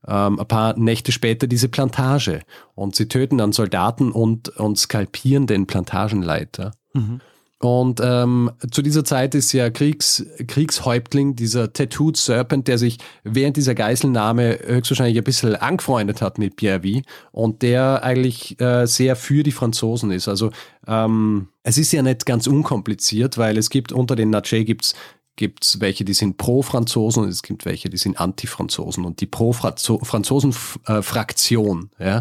ähm, ein paar Nächte später diese Plantage und sie töten dann Soldaten und, und skalpieren den Plantagenleiter. Mhm. Und ähm, zu dieser Zeit ist ja Kriegs, Kriegshäuptling, dieser Tattooed Serpent, der sich während dieser Geiselnahme höchstwahrscheinlich ein bisschen angefreundet hat mit Pierre und der eigentlich äh, sehr für die Franzosen ist. Also ähm, es ist ja nicht ganz unkompliziert, weil es gibt unter den Nache gibt's gibt's welche, die sind pro-Franzosen und es gibt welche, die sind anti-Franzosen. Und die pro-Franzosen-Fraktion, ja,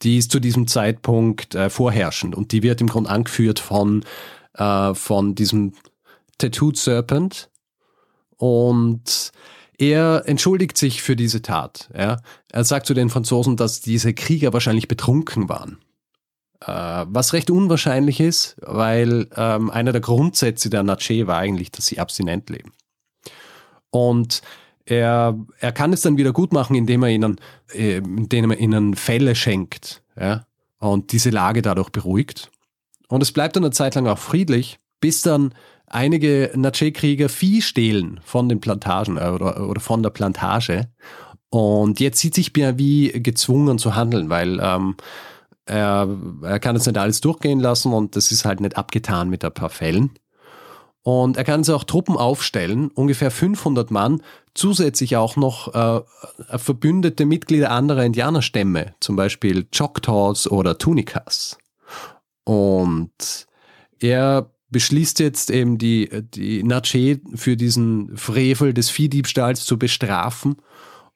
die ist zu diesem Zeitpunkt äh, vorherrschend und die wird im Grunde angeführt von äh, von diesem Tattooed Serpent und er entschuldigt sich für diese Tat. Ja. Er sagt zu den Franzosen, dass diese Krieger wahrscheinlich betrunken waren. Äh, was recht unwahrscheinlich ist, weil ähm, einer der Grundsätze der Nache war eigentlich, dass sie abstinent leben. Und er, er kann es dann wieder gut machen, indem er ihnen, äh, indem er ihnen Fälle schenkt ja, und diese Lage dadurch beruhigt. Und es bleibt dann eine Zeit lang auch friedlich, bis dann einige Nache-Krieger Vieh stehlen von den Plantagen äh, oder, oder von der Plantage. Und jetzt sieht sich Bienvie gezwungen zu handeln, weil ähm, er, er kann es nicht alles durchgehen lassen und das ist halt nicht abgetan mit ein paar Fällen. Und er kann sich auch Truppen aufstellen, ungefähr 500 Mann, zusätzlich auch noch äh, verbündete Mitglieder anderer Indianerstämme, zum Beispiel Choctaws oder Tunikas. Und er beschließt jetzt eben die, die Nache für diesen Frevel des Viehdiebstahls zu bestrafen.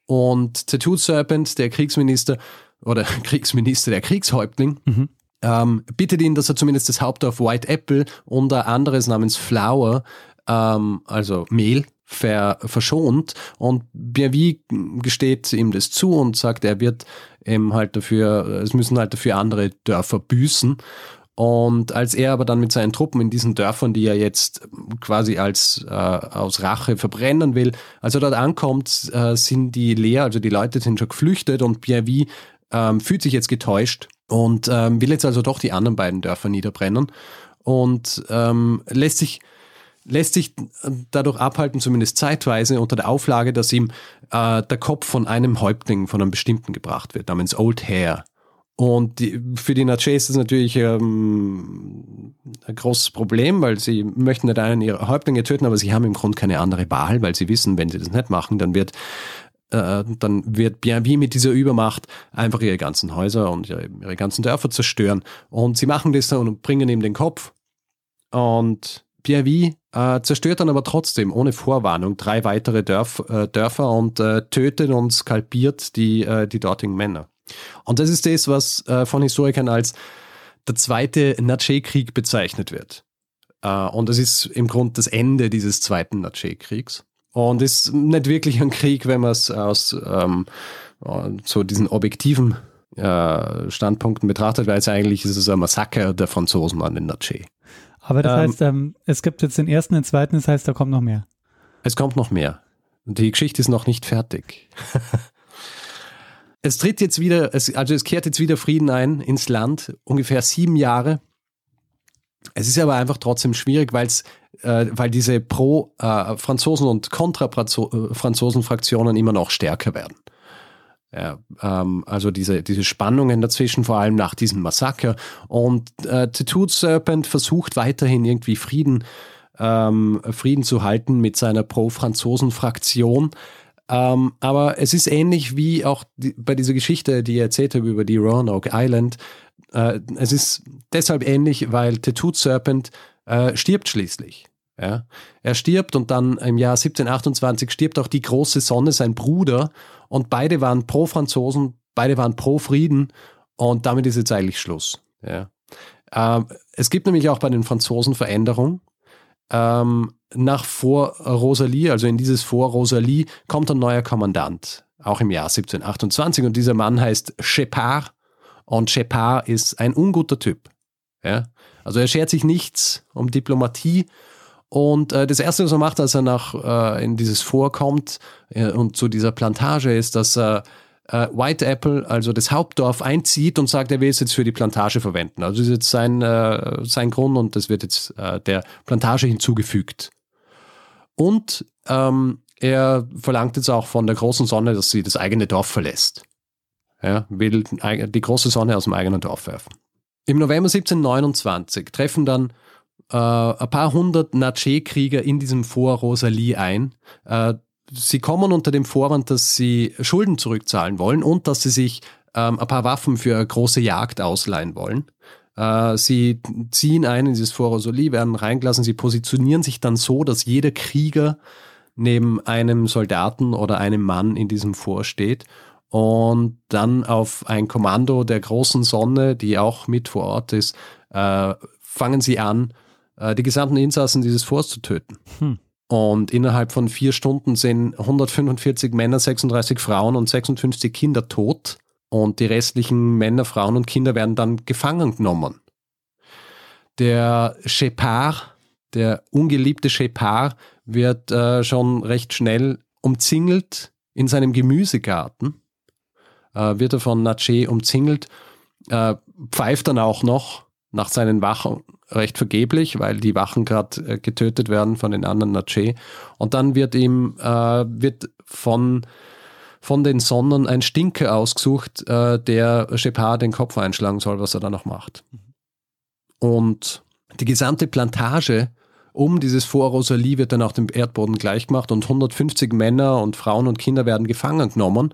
Und Tattooed Serpent, der Kriegsminister oder Kriegsminister, der Kriegshäuptling, mhm. ähm, bittet ihn, dass er zumindest das Hauptdorf White Apple und ein anderes namens Flour, ähm, also Mehl, ver, verschont. Und Bienvie gesteht ihm das zu und sagt, er wird eben halt dafür, es müssen halt dafür andere Dörfer büßen. Und als er aber dann mit seinen Truppen in diesen Dörfern, die er jetzt quasi als äh, aus Rache verbrennen will, als er dort ankommt, äh, sind die leer, also die Leute sind schon geflüchtet und Pierre ähm, fühlt sich jetzt getäuscht und ähm, will jetzt also doch die anderen beiden Dörfer niederbrennen und ähm, lässt sich lässt sich dadurch abhalten, zumindest zeitweise, unter der Auflage, dass ihm äh, der Kopf von einem Häuptling, von einem bestimmten gebracht wird, namens Old Hair. Und die, für die Nache ist das natürlich ähm, ein großes Problem, weil sie möchten nicht einen ihrer Häuptlinge töten, aber sie haben im Grunde keine andere Wahl, weil sie wissen, wenn sie das nicht machen, dann wird äh, dann wird Bienvie mit dieser Übermacht einfach ihre ganzen Häuser und ihre, ihre ganzen Dörfer zerstören. Und sie machen das dann und bringen ihm den Kopf. Und Bienvie äh, zerstört dann aber trotzdem ohne Vorwarnung drei weitere Dörf, äh, Dörfer und äh, tötet und skalpiert die, äh, die dortigen Männer. Und das ist das, was äh, von Historikern als der zweite Nache-Krieg bezeichnet wird. Und das ist im Grunde das Ende dieses zweiten Nache-Kriegs. Und ist nicht wirklich ein Krieg, wenn man es aus ähm, so diesen objektiven äh, Standpunkten betrachtet, weil es eigentlich ist es ein Massaker der Franzosen an den Nache. Aber das ähm, heißt, ähm, es gibt jetzt den ersten, den zweiten, das heißt, da kommt noch mehr. Es kommt noch mehr. Die Geschichte ist noch nicht fertig. Es tritt jetzt wieder, es, also es kehrt jetzt wieder Frieden ein ins Land, ungefähr sieben Jahre. Es ist aber einfach trotzdem schwierig, weil's, äh, weil diese Pro-Franzosen äh, und Kontra-Franzosen-Fraktionen immer noch stärker werden. Ja, ähm, also diese, diese Spannungen dazwischen, vor allem nach diesem Massaker. Und äh, Tattooed Serpent versucht weiterhin irgendwie Frieden, ähm, Frieden zu halten mit seiner Pro-Franzosen-Fraktion. Ähm, aber es ist ähnlich wie auch die, bei dieser Geschichte, die ich erzählt habe über die Roanoke Island. Äh, es ist deshalb ähnlich, weil Tattooed Serpent äh, stirbt schließlich. Ja? Er stirbt und dann im Jahr 1728 stirbt auch die große Sonne, sein Bruder. Und beide waren pro Franzosen, beide waren pro Frieden. Und damit ist jetzt eigentlich Schluss. Ja? Ähm, es gibt nämlich auch bei den Franzosen Veränderungen. Ähm, nach Vor Rosalie, also in dieses Vor Rosalie, kommt ein neuer Kommandant, auch im Jahr 1728. Und dieser Mann heißt Shepard. Und Shepard ist ein unguter Typ. Ja? Also er schert sich nichts um Diplomatie. Und äh, das Erste, was er macht, als er nach äh, in dieses Vorkommt äh, und zu dieser Plantage ist, dass er äh, White Apple, also das Hauptdorf, einzieht und sagt, er will es jetzt für die Plantage verwenden. Also das ist jetzt sein, äh, sein Grund und das wird jetzt äh, der Plantage hinzugefügt. Und ähm, er verlangt jetzt auch von der großen Sonne, dass sie das eigene Dorf verlässt. Ja, will die große Sonne aus dem eigenen Dorf werfen. Im November 1729 treffen dann äh, ein paar hundert Nache-Krieger in diesem Fort Rosalie ein. Äh, sie kommen unter dem Vorwand, dass sie Schulden zurückzahlen wollen und dass sie sich ähm, ein paar Waffen für eine große Jagd ausleihen wollen. Äh, sie ziehen ein in dieses Fort Rosalie, werden reingelassen, sie positionieren sich dann so, dass jeder Krieger neben einem Soldaten oder einem Mann in diesem Fort steht und dann auf ein Kommando der großen Sonne, die auch mit vor Ort ist, äh, fangen sie an, äh, die gesamten Insassen dieses Forts zu töten. Hm. Und innerhalb von vier Stunden sind 145 Männer, 36 Frauen und 56 Kinder tot. Und die restlichen Männer, Frauen und Kinder werden dann gefangen genommen. Der Shepard, der ungeliebte Shepard, wird äh, schon recht schnell umzingelt in seinem Gemüsegarten. Äh, wird er von Nache umzingelt, äh, pfeift dann auch noch nach seinen Wachen recht vergeblich, weil die Wachen gerade äh, getötet werden von den anderen Nache. Und dann wird ihm äh, wird von von den Sonnen ein Stinker ausgesucht, äh, der Shepard den Kopf einschlagen soll, was er da noch macht. Und die gesamte Plantage um dieses Fort Rosalie wird dann auch dem Erdboden gleichgemacht und 150 Männer und Frauen und Kinder werden gefangen genommen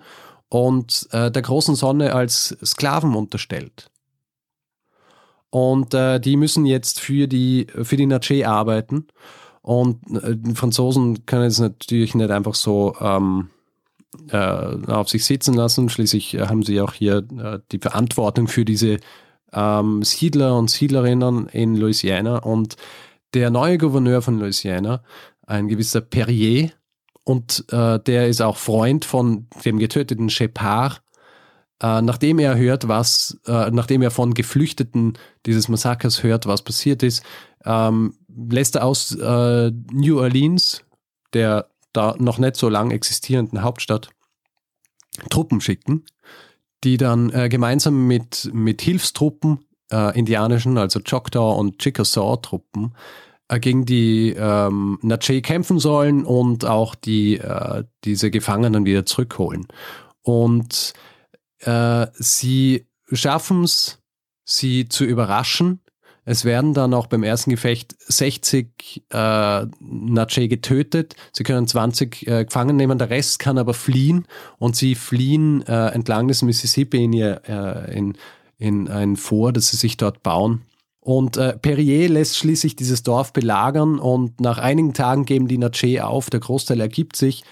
und äh, der großen Sonne als Sklaven unterstellt. Und äh, die müssen jetzt für die, für die Nache arbeiten. Und äh, die Franzosen können es natürlich nicht einfach so ähm, äh, auf sich sitzen lassen. Schließlich haben sie auch hier äh, die Verantwortung für diese ähm, Siedler und Siedlerinnen in Louisiana. Und der neue Gouverneur von Louisiana, ein gewisser Perrier, und äh, der ist auch Freund von dem getöteten Shepard, äh, nachdem er hört, was, äh, nachdem er von Geflüchteten dieses Massakers hört, was passiert ist, ähm, lässt er aus äh, New Orleans, der da noch nicht so lang existierenden Hauptstadt, Truppen schicken, die dann äh, gemeinsam mit, mit Hilfstruppen, äh, indianischen, also Choctaw und Chickasaw-Truppen, äh, gegen die ähm, Nache kämpfen sollen und auch die, äh, diese Gefangenen wieder zurückholen. Und äh, sie schaffen es, sie zu überraschen. Es werden dann auch beim ersten Gefecht 60 äh, Nache getötet. Sie können 20 äh, gefangen nehmen, der Rest kann aber fliehen und sie fliehen äh, entlang des Mississippi in, ihr, äh, in, in ein Fort, das sie sich dort bauen. Und äh, Perrier lässt schließlich dieses Dorf belagern und nach einigen Tagen geben die Nache auf, der Großteil ergibt sich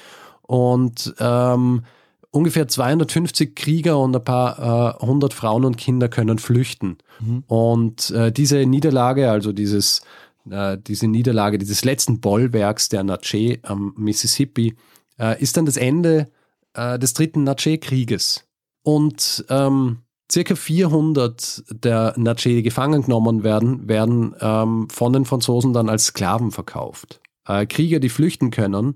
und ähm, ungefähr 250 Krieger und ein paar äh, hundert Frauen und Kinder können flüchten. Mhm. Und äh, diese Niederlage, also dieses, äh, diese Niederlage dieses letzten Bollwerks der Nache am Mississippi, äh, ist dann das Ende äh, des dritten Nache-Krieges. Und ähm, circa 400 der Nache, die gefangen genommen werden, werden ähm, von den Franzosen dann als Sklaven verkauft. Äh, Krieger, die flüchten können,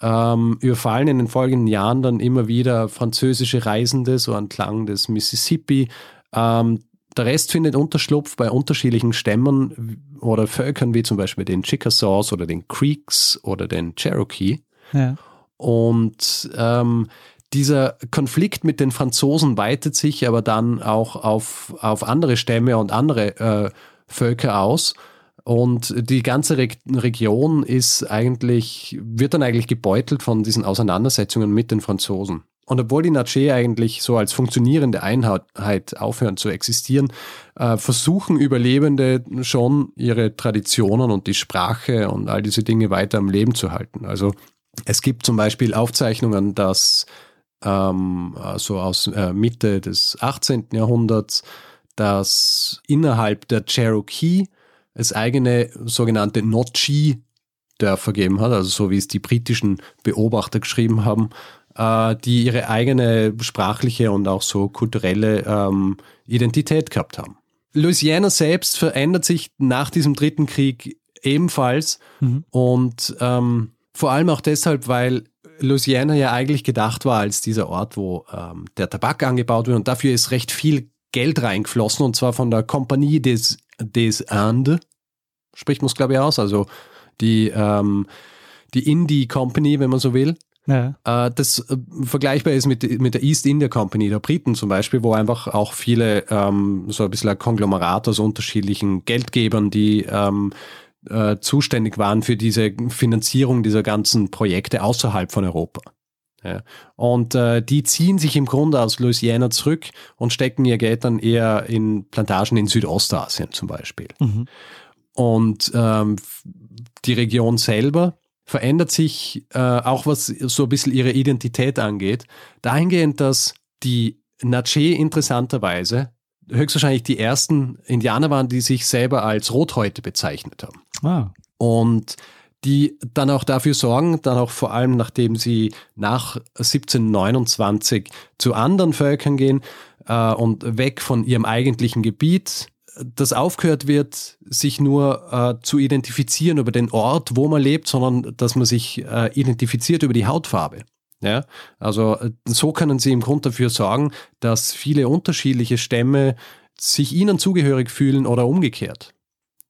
ähm, überfallen in den folgenden Jahren dann immer wieder französische Reisende, so entlang des Mississippi. Ähm, der Rest findet Unterschlupf bei unterschiedlichen Stämmen oder Völkern, wie zum Beispiel den Chickasaws oder den Creeks oder den Cherokee. Ja. Und ähm, dieser Konflikt mit den Franzosen weitet sich aber dann auch auf, auf andere Stämme und andere äh, Völker aus. Und die ganze Re Region ist eigentlich, wird dann eigentlich gebeutelt von diesen Auseinandersetzungen mit den Franzosen. Und obwohl die Nache eigentlich so als funktionierende Einheit aufhören zu existieren, äh, versuchen Überlebende schon ihre Traditionen und die Sprache und all diese Dinge weiter am Leben zu halten. Also es gibt zum Beispiel Aufzeichnungen, dass ähm, also aus äh, Mitte des 18. Jahrhunderts, dass innerhalb der Cherokee es eigene sogenannte Notchi Dörfer gegeben hat, also so wie es die britischen Beobachter geschrieben haben, äh, die ihre eigene sprachliche und auch so kulturelle ähm, Identität gehabt haben. Louisiana selbst verändert sich nach diesem dritten Krieg ebenfalls mhm. und ähm, vor allem auch deshalb, weil Louisiana ja eigentlich gedacht war als dieser Ort, wo ähm, der Tabak angebaut wird und dafür ist recht viel Geld reingeflossen und zwar von der Compagnie des des Indes, spricht man es glaube ich aus, also die, ähm, die Indie Company, wenn man so will. Ja. Äh, das äh, vergleichbar ist mit, mit der East India Company der Briten zum Beispiel, wo einfach auch viele ähm, so ein bisschen ein Konglomerat aus unterschiedlichen Geldgebern, die ähm, äh, zuständig waren für diese Finanzierung dieser ganzen Projekte außerhalb von Europa. Ja. Und äh, die ziehen sich im Grunde aus Louisiana zurück und stecken ihr Geld dann eher in Plantagen in Südostasien zum Beispiel. Mhm. Und ähm, die Region selber verändert sich äh, auch, was so ein bisschen ihre Identität angeht, dahingehend, dass die Natchez interessanterweise höchstwahrscheinlich die ersten Indianer waren, die sich selber als Rothäute bezeichnet haben. Ah. Und die dann auch dafür sorgen, dann auch vor allem nachdem sie nach 1729 zu anderen Völkern gehen äh, und weg von ihrem eigentlichen Gebiet, dass aufgehört wird, sich nur äh, zu identifizieren über den Ort, wo man lebt, sondern dass man sich äh, identifiziert über die Hautfarbe. Ja, also äh, so können sie im Grunde dafür sorgen, dass viele unterschiedliche Stämme sich ihnen zugehörig fühlen oder umgekehrt.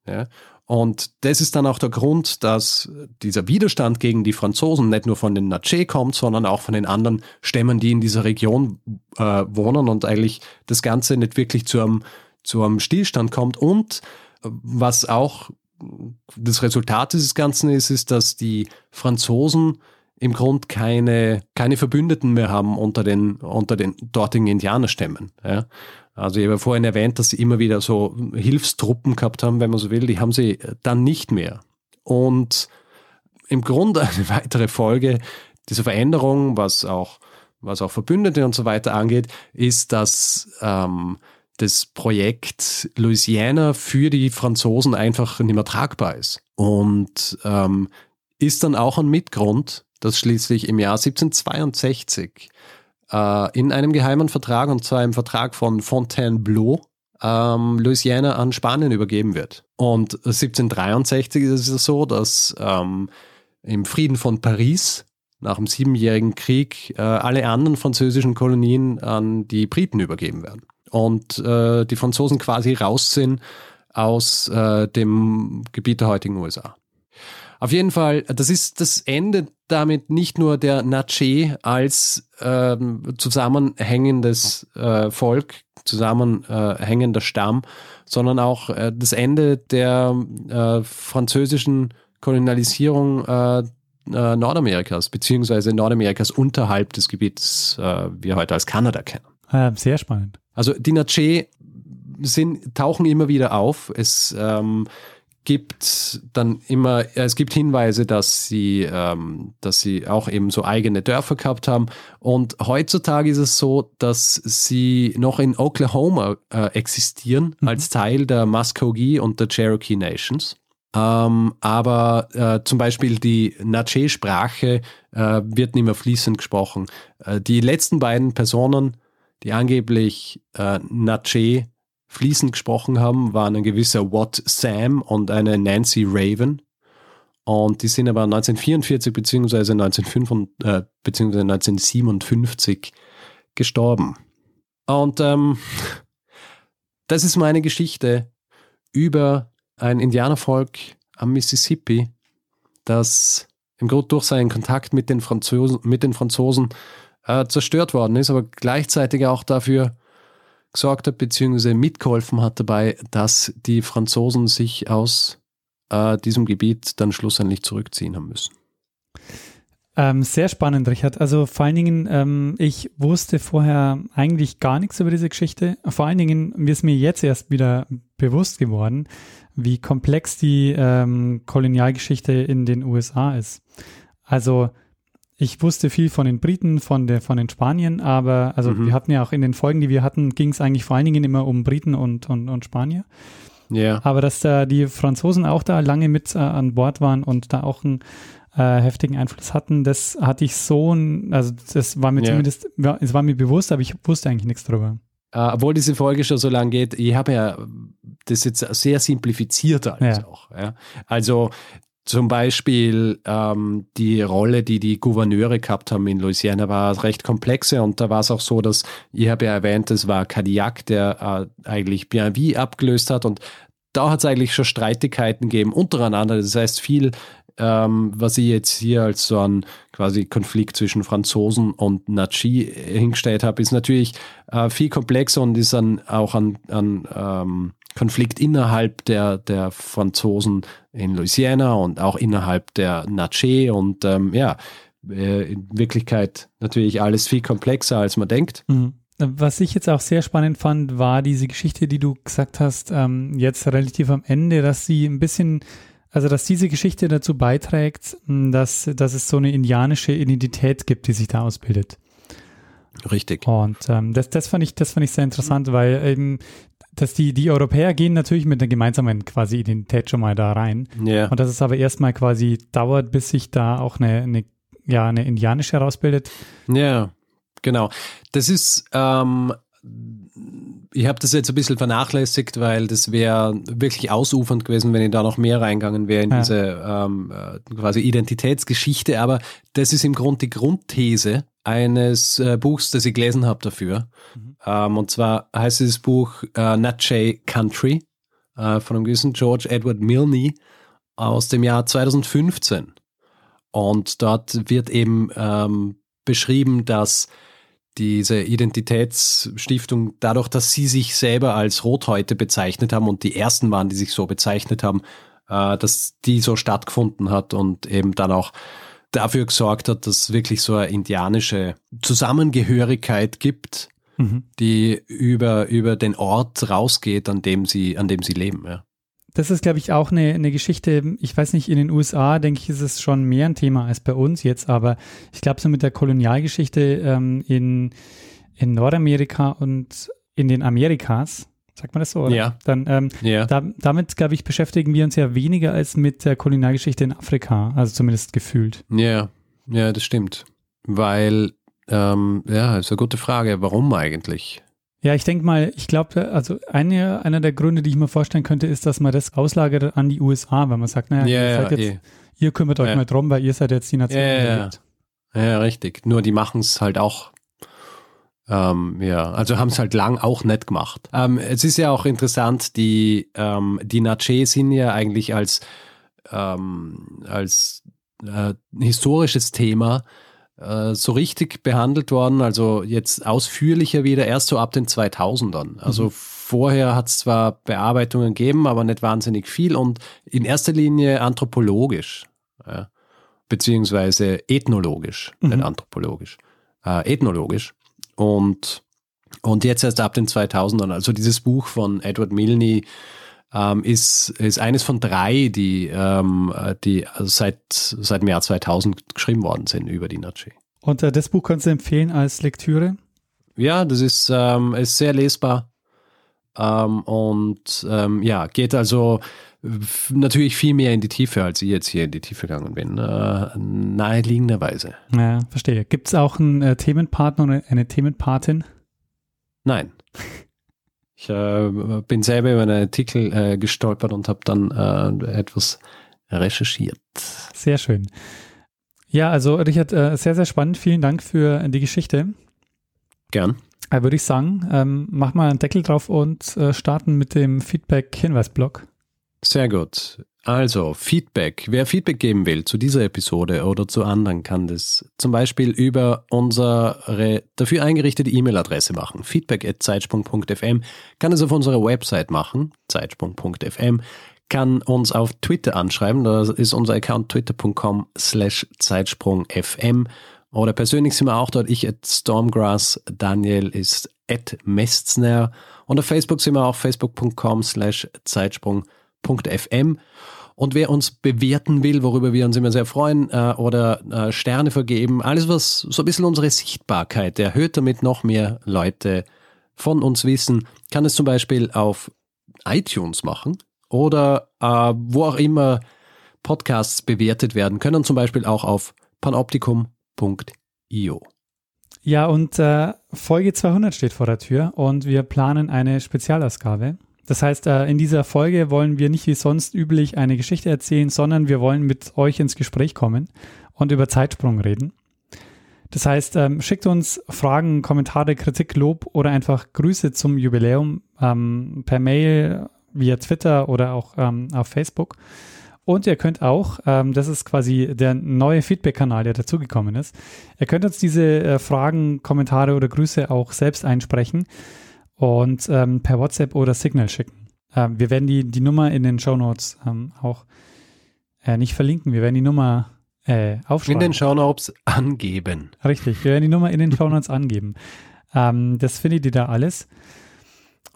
Ja, und das ist dann auch der Grund, dass dieser Widerstand gegen die Franzosen nicht nur von den Natchez kommt, sondern auch von den anderen Stämmen, die in dieser Region äh, wohnen und eigentlich das Ganze nicht wirklich zu einem, zu einem Stillstand kommt. Und äh, was auch das Resultat dieses Ganzen ist, ist, dass die Franzosen im Grund keine, keine Verbündeten mehr haben unter den, unter den dortigen Indianerstämmen. Ja. Also ich habe vorhin erwähnt, dass sie immer wieder so Hilfstruppen gehabt haben, wenn man so will. Die haben sie dann nicht mehr. Und im Grunde eine weitere Folge dieser Veränderung, was auch, was auch Verbündete und so weiter angeht, ist, dass ähm, das Projekt Louisiana für die Franzosen einfach nicht mehr tragbar ist. Und ähm, ist dann auch ein Mitgrund, dass schließlich im Jahr 1762 äh, in einem geheimen Vertrag, und zwar im Vertrag von Fontainebleau, ähm, Louisiana an Spanien übergeben wird. Und 1763 ist es so, dass ähm, im Frieden von Paris nach dem Siebenjährigen Krieg äh, alle anderen französischen Kolonien an die Briten übergeben werden. Und äh, die Franzosen quasi raus sind aus äh, dem Gebiet der heutigen USA. Auf jeden Fall, das ist das Ende damit nicht nur der Nache als ähm, zusammenhängendes äh, Volk, zusammenhängender Stamm, sondern auch äh, das Ende der äh, französischen Kolonialisierung äh, äh, Nordamerikas, beziehungsweise Nordamerikas unterhalb des Gebiets, äh, wir heute als Kanada kennen. Ah, sehr spannend. Also die Nache sind, tauchen immer wieder auf. Es ähm, gibt dann immer, es gibt Hinweise, dass sie, ähm, dass sie auch eben so eigene Dörfer gehabt haben. Und heutzutage ist es so, dass sie noch in Oklahoma äh, existieren mhm. als Teil der Muskogee und der Cherokee Nations. Ähm, aber äh, zum Beispiel die Natchez-Sprache äh, wird nicht mehr fließend gesprochen. Äh, die letzten beiden Personen, die angeblich äh, Natchez fließend gesprochen haben, waren ein gewisser Watt Sam und eine Nancy Raven. Und die sind aber 1944 bzw. 1957 gestorben. Und ähm, das ist meine Geschichte über ein Indianervolk am Mississippi, das im Grunde durch seinen Kontakt mit den Franzosen, mit den Franzosen äh, zerstört worden ist, aber gleichzeitig auch dafür gesorgt hat, beziehungsweise mitgeholfen hat dabei, dass die Franzosen sich aus äh, diesem Gebiet dann schlussendlich zurückziehen haben müssen. Ähm, sehr spannend, Richard. Also vor allen Dingen, ähm, ich wusste vorher eigentlich gar nichts über diese Geschichte. Vor allen Dingen ist mir jetzt erst wieder bewusst geworden, wie komplex die ähm, Kolonialgeschichte in den USA ist. Also ich wusste viel von den Briten, von, der, von den Spaniern, aber also mhm. wir hatten ja auch in den Folgen, die wir hatten, ging es eigentlich vor allen Dingen immer um Briten und, und, und Spanier. Ja. Yeah. Aber dass da die Franzosen auch da lange mit äh, an Bord waren und da auch einen äh, heftigen Einfluss hatten, das hatte ich so, also das war mir yeah. zumindest, ja, es war mir bewusst, aber ich wusste eigentlich nichts darüber. Uh, obwohl diese Folge schon so lange geht, ich habe ja das jetzt sehr simplifiziert alles ja. auch. Ja. Also zum Beispiel ähm, die Rolle, die die Gouverneure gehabt haben in Louisiana, war recht komplexe und da war es auch so, dass, ich habe ja erwähnt, es war Cadillac, der äh, eigentlich Bienville abgelöst hat und da hat es eigentlich schon Streitigkeiten gegeben untereinander. Das heißt, viel, ähm, was ich jetzt hier als so ein quasi Konflikt zwischen Franzosen und Nachi hingestellt habe, ist natürlich äh, viel komplexer und ist dann auch an, an ähm, Konflikt innerhalb der, der Franzosen in Louisiana und auch innerhalb der Natchez und ähm, ja, äh, in Wirklichkeit natürlich alles viel komplexer, als man denkt. Mhm. Was ich jetzt auch sehr spannend fand, war diese Geschichte, die du gesagt hast, ähm, jetzt relativ am Ende, dass sie ein bisschen, also dass diese Geschichte dazu beiträgt, dass, dass es so eine indianische Identität gibt, die sich da ausbildet. Richtig. Und ähm, das, das fand ich, das fand ich sehr interessant, weil eben, dass die, die Europäer gehen natürlich mit einer gemeinsamen quasi Identität schon mal da rein. Ja. Und dass es aber erstmal quasi dauert, bis sich da auch eine, eine ja, eine indianische herausbildet. Ja, genau. Das ist, ähm, ich habe das jetzt ein bisschen vernachlässigt, weil das wäre wirklich ausufernd gewesen, wenn ich da noch mehr reingegangen wäre in Ja. diese ähm, äh, quasi Identitätsgeschichte. Aber das ist im Grunde die Grundthese eines äh, Buchs, das ich gelesen habe dafür. Ähm, und zwar heißt dieses Buch äh, Natchez Country äh, von einem gewissen George Edward Milne aus dem Jahr 2015. Und dort wird eben ähm, beschrieben, dass diese Identitätsstiftung, dadurch, dass sie sich selber als Rothäute bezeichnet haben und die ersten waren, die sich so bezeichnet haben, äh, dass die so stattgefunden hat und eben dann auch dafür gesorgt hat, dass es wirklich so eine indianische Zusammengehörigkeit gibt, Mhm. die über, über den Ort rausgeht, an dem sie, an dem sie leben. Ja. Das ist, glaube ich, auch eine, eine Geschichte, ich weiß nicht, in den USA, denke ich, ist es schon mehr ein Thema als bei uns jetzt, aber ich glaube, so mit der Kolonialgeschichte ähm, in, in Nordamerika und in den Amerikas, sagt man das so, oder? Ja. Dann, ähm, Ja. da, damit, glaube ich, beschäftigen wir uns ja weniger als mit der Kolonialgeschichte in Afrika, also zumindest gefühlt. Ja, ja, das stimmt. Weil, ähm, ja, ist eine gute Frage. Warum eigentlich? Ja, ich denke mal, ich glaube, also eine, einer der Gründe, die ich mir vorstellen könnte, ist, dass man das auslagert an die USA, wenn man sagt, naja, Ja, ihr, ja, jetzt, eh. ihr kümmert euch mal drum, weil ihr seid jetzt die Nation. Ja, ja. Ja, richtig. Nur die machen es halt auch. Ähm, ja, also haben es halt lang auch nicht gemacht. Ähm, es ist ja auch interessant, die, ähm, die Natchez sind ja eigentlich als, ähm, als äh, historisches Thema äh, so richtig behandelt worden, also jetzt ausführlicher wieder erst so ab den 2000ern. Also vorher hat es zwar Bearbeitungen gegeben, aber nicht wahnsinnig viel und in erster Linie anthropologisch. Ja beziehungsweise ethnologisch, Mhm. nicht anthropologisch, äh, ethnologisch. Und, und jetzt erst ab den 2000ern, also dieses Buch von Edward Milne ähm, ist, ist eines von drei, die, ähm, äh, die seit, seit dem Jahr 2000 geschrieben worden sind über die Natchez. Und äh, das Buch kannst du empfehlen als Lektüre? Ja, das ist, ähm, ist sehr lesbar. Ähm, und ähm, ja, geht also natürlich viel mehr in die Tiefe, als ich jetzt hier in die Tiefe gegangen bin. Äh, naheliegenderweise. Ja, verstehe. Gibt es auch einen äh, Themenpartner oder eine Themenpatin? Nein. Ich äh, bin selber über einen Artikel äh, gestolpert und habe dann äh, etwas recherchiert. Sehr schön. Ja, also Richard, äh, sehr, sehr spannend. Vielen Dank für die Geschichte. Gern. Äh, Würde ich sagen, ähm, mach mal einen Deckel drauf und starten mit dem Feedback-Hinweisblock. Sehr gut. Also, Feedback. Wer Feedback geben will zu dieser Episode oder zu anderen, kann das zum Beispiel über unsere dafür eingerichtete E-Mail-Adresse machen. feedback.zeitsprung.fm kann es auf unserer Website machen, zeitsprung.fm, kann uns auf Twitter anschreiben, da ist unser Account twitter.com slash zeitsprungfm. Oder persönlich sind wir auch dort, ich at Stormgrass, Daniel ist at Mestzner. Und auf Facebook sind wir auch facebook.com slash zeitsprung.fm und wer uns bewerten will, worüber wir uns immer sehr freuen, äh, oder äh, Sterne vergeben, alles was so ein bisschen unsere Sichtbarkeit erhöht, damit noch mehr Leute von uns wissen, kann es zum Beispiel auf iTunes machen oder äh, wo auch immer Podcasts bewertet werden können, zum Beispiel auch auf panoptikum.io. Ja, und äh, Folge 200 steht vor der Tür und wir planen eine Spezialausgabe. Das heißt, äh, in dieser Folge wollen wir nicht wie sonst üblich eine Geschichte erzählen, sondern wir wollen mit euch ins Gespräch kommen und über Zeitsprung reden. Das heißt, ähm, schickt uns Fragen, Kommentare, Kritik, Lob oder einfach Grüße zum Jubiläum ähm, per Mail, via Twitter oder auch ähm, auf Facebook. Und ihr könnt auch, ähm, das ist quasi der neue Feedback-Kanal, der dazugekommen ist, ihr könnt uns diese äh, Fragen, Kommentare oder Grüße auch selbst einsprechen und ähm, per WhatsApp oder Signal schicken. Ähm, wir werden die, die Nummer in den Show Notes ähm, auch äh, nicht verlinken. Wir werden die Nummer äh, aufschreiben. In den Show Notes angeben. Richtig, wir werden die Nummer in den Show Notes angeben. Ähm, das findet ihr da alles.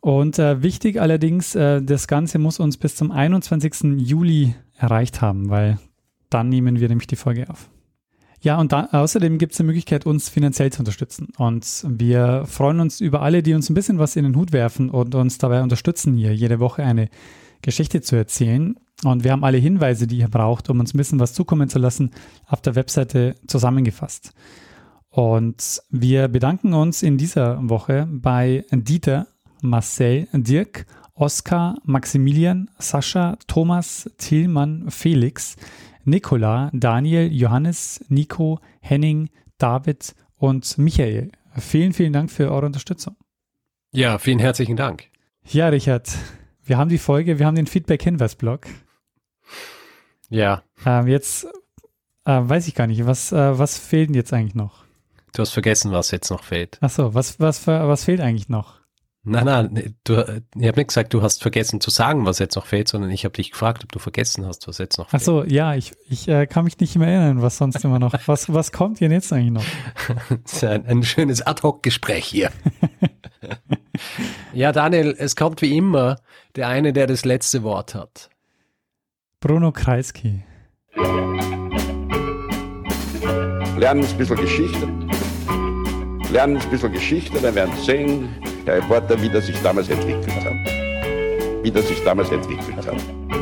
Und äh, wichtig allerdings, äh, das Ganze muss uns bis zum 21. Juli erreicht haben, weil dann nehmen wir nämlich die Folge auf. Ja, und da, außerdem gibt es die Möglichkeit, uns finanziell zu unterstützen. Und wir freuen uns über alle, die uns ein bisschen was in den Hut werfen und uns dabei unterstützen, hier jede Woche eine Geschichte zu erzählen. Und wir haben alle Hinweise, die ihr braucht, um uns ein bisschen was zukommen zu lassen, auf der Webseite zusammengefasst. Und wir bedanken uns in dieser Woche bei Dieter, Marcel, Dirk, Oskar, Maximilian, Sascha, Thomas, Tillmann, Felix, Nikola, Daniel, Johannes, Nico, Henning, David und Michael. Vielen, vielen Dank für eure Unterstützung. Ja, vielen herzlichen Dank. Ja, Richard, wir haben die Folge, wir haben den Feedback-Hinweis-Blog. Ja. Ähm, jetzt äh, weiß ich gar nicht, was, äh, was fehlt denn jetzt eigentlich noch? Du hast vergessen, was jetzt noch fehlt. Achso, was, was, was fehlt eigentlich noch? Nein, nein, du, ich habe nicht gesagt, du hast vergessen zu sagen, was jetzt noch fehlt, sondern ich habe dich gefragt, ob du vergessen hast, was jetzt noch fehlt. Achso, ja, ich, ich äh, kann mich nicht mehr erinnern, was sonst immer noch. Was, was kommt denn jetzt eigentlich noch? das ist ein, ein schönes Ad-Hoc-Gespräch hier. ja, Daniel, es kommt wie immer der eine, der das letzte Wort hat. Bruno Kreisky. Lernen ein bisschen Geschichte. Lernen ein bisschen Geschichte, dann werden Sie sehen, Herr Reporter, wie das sich damals entwickelt hat. Wie das sich damals entwickelt hat.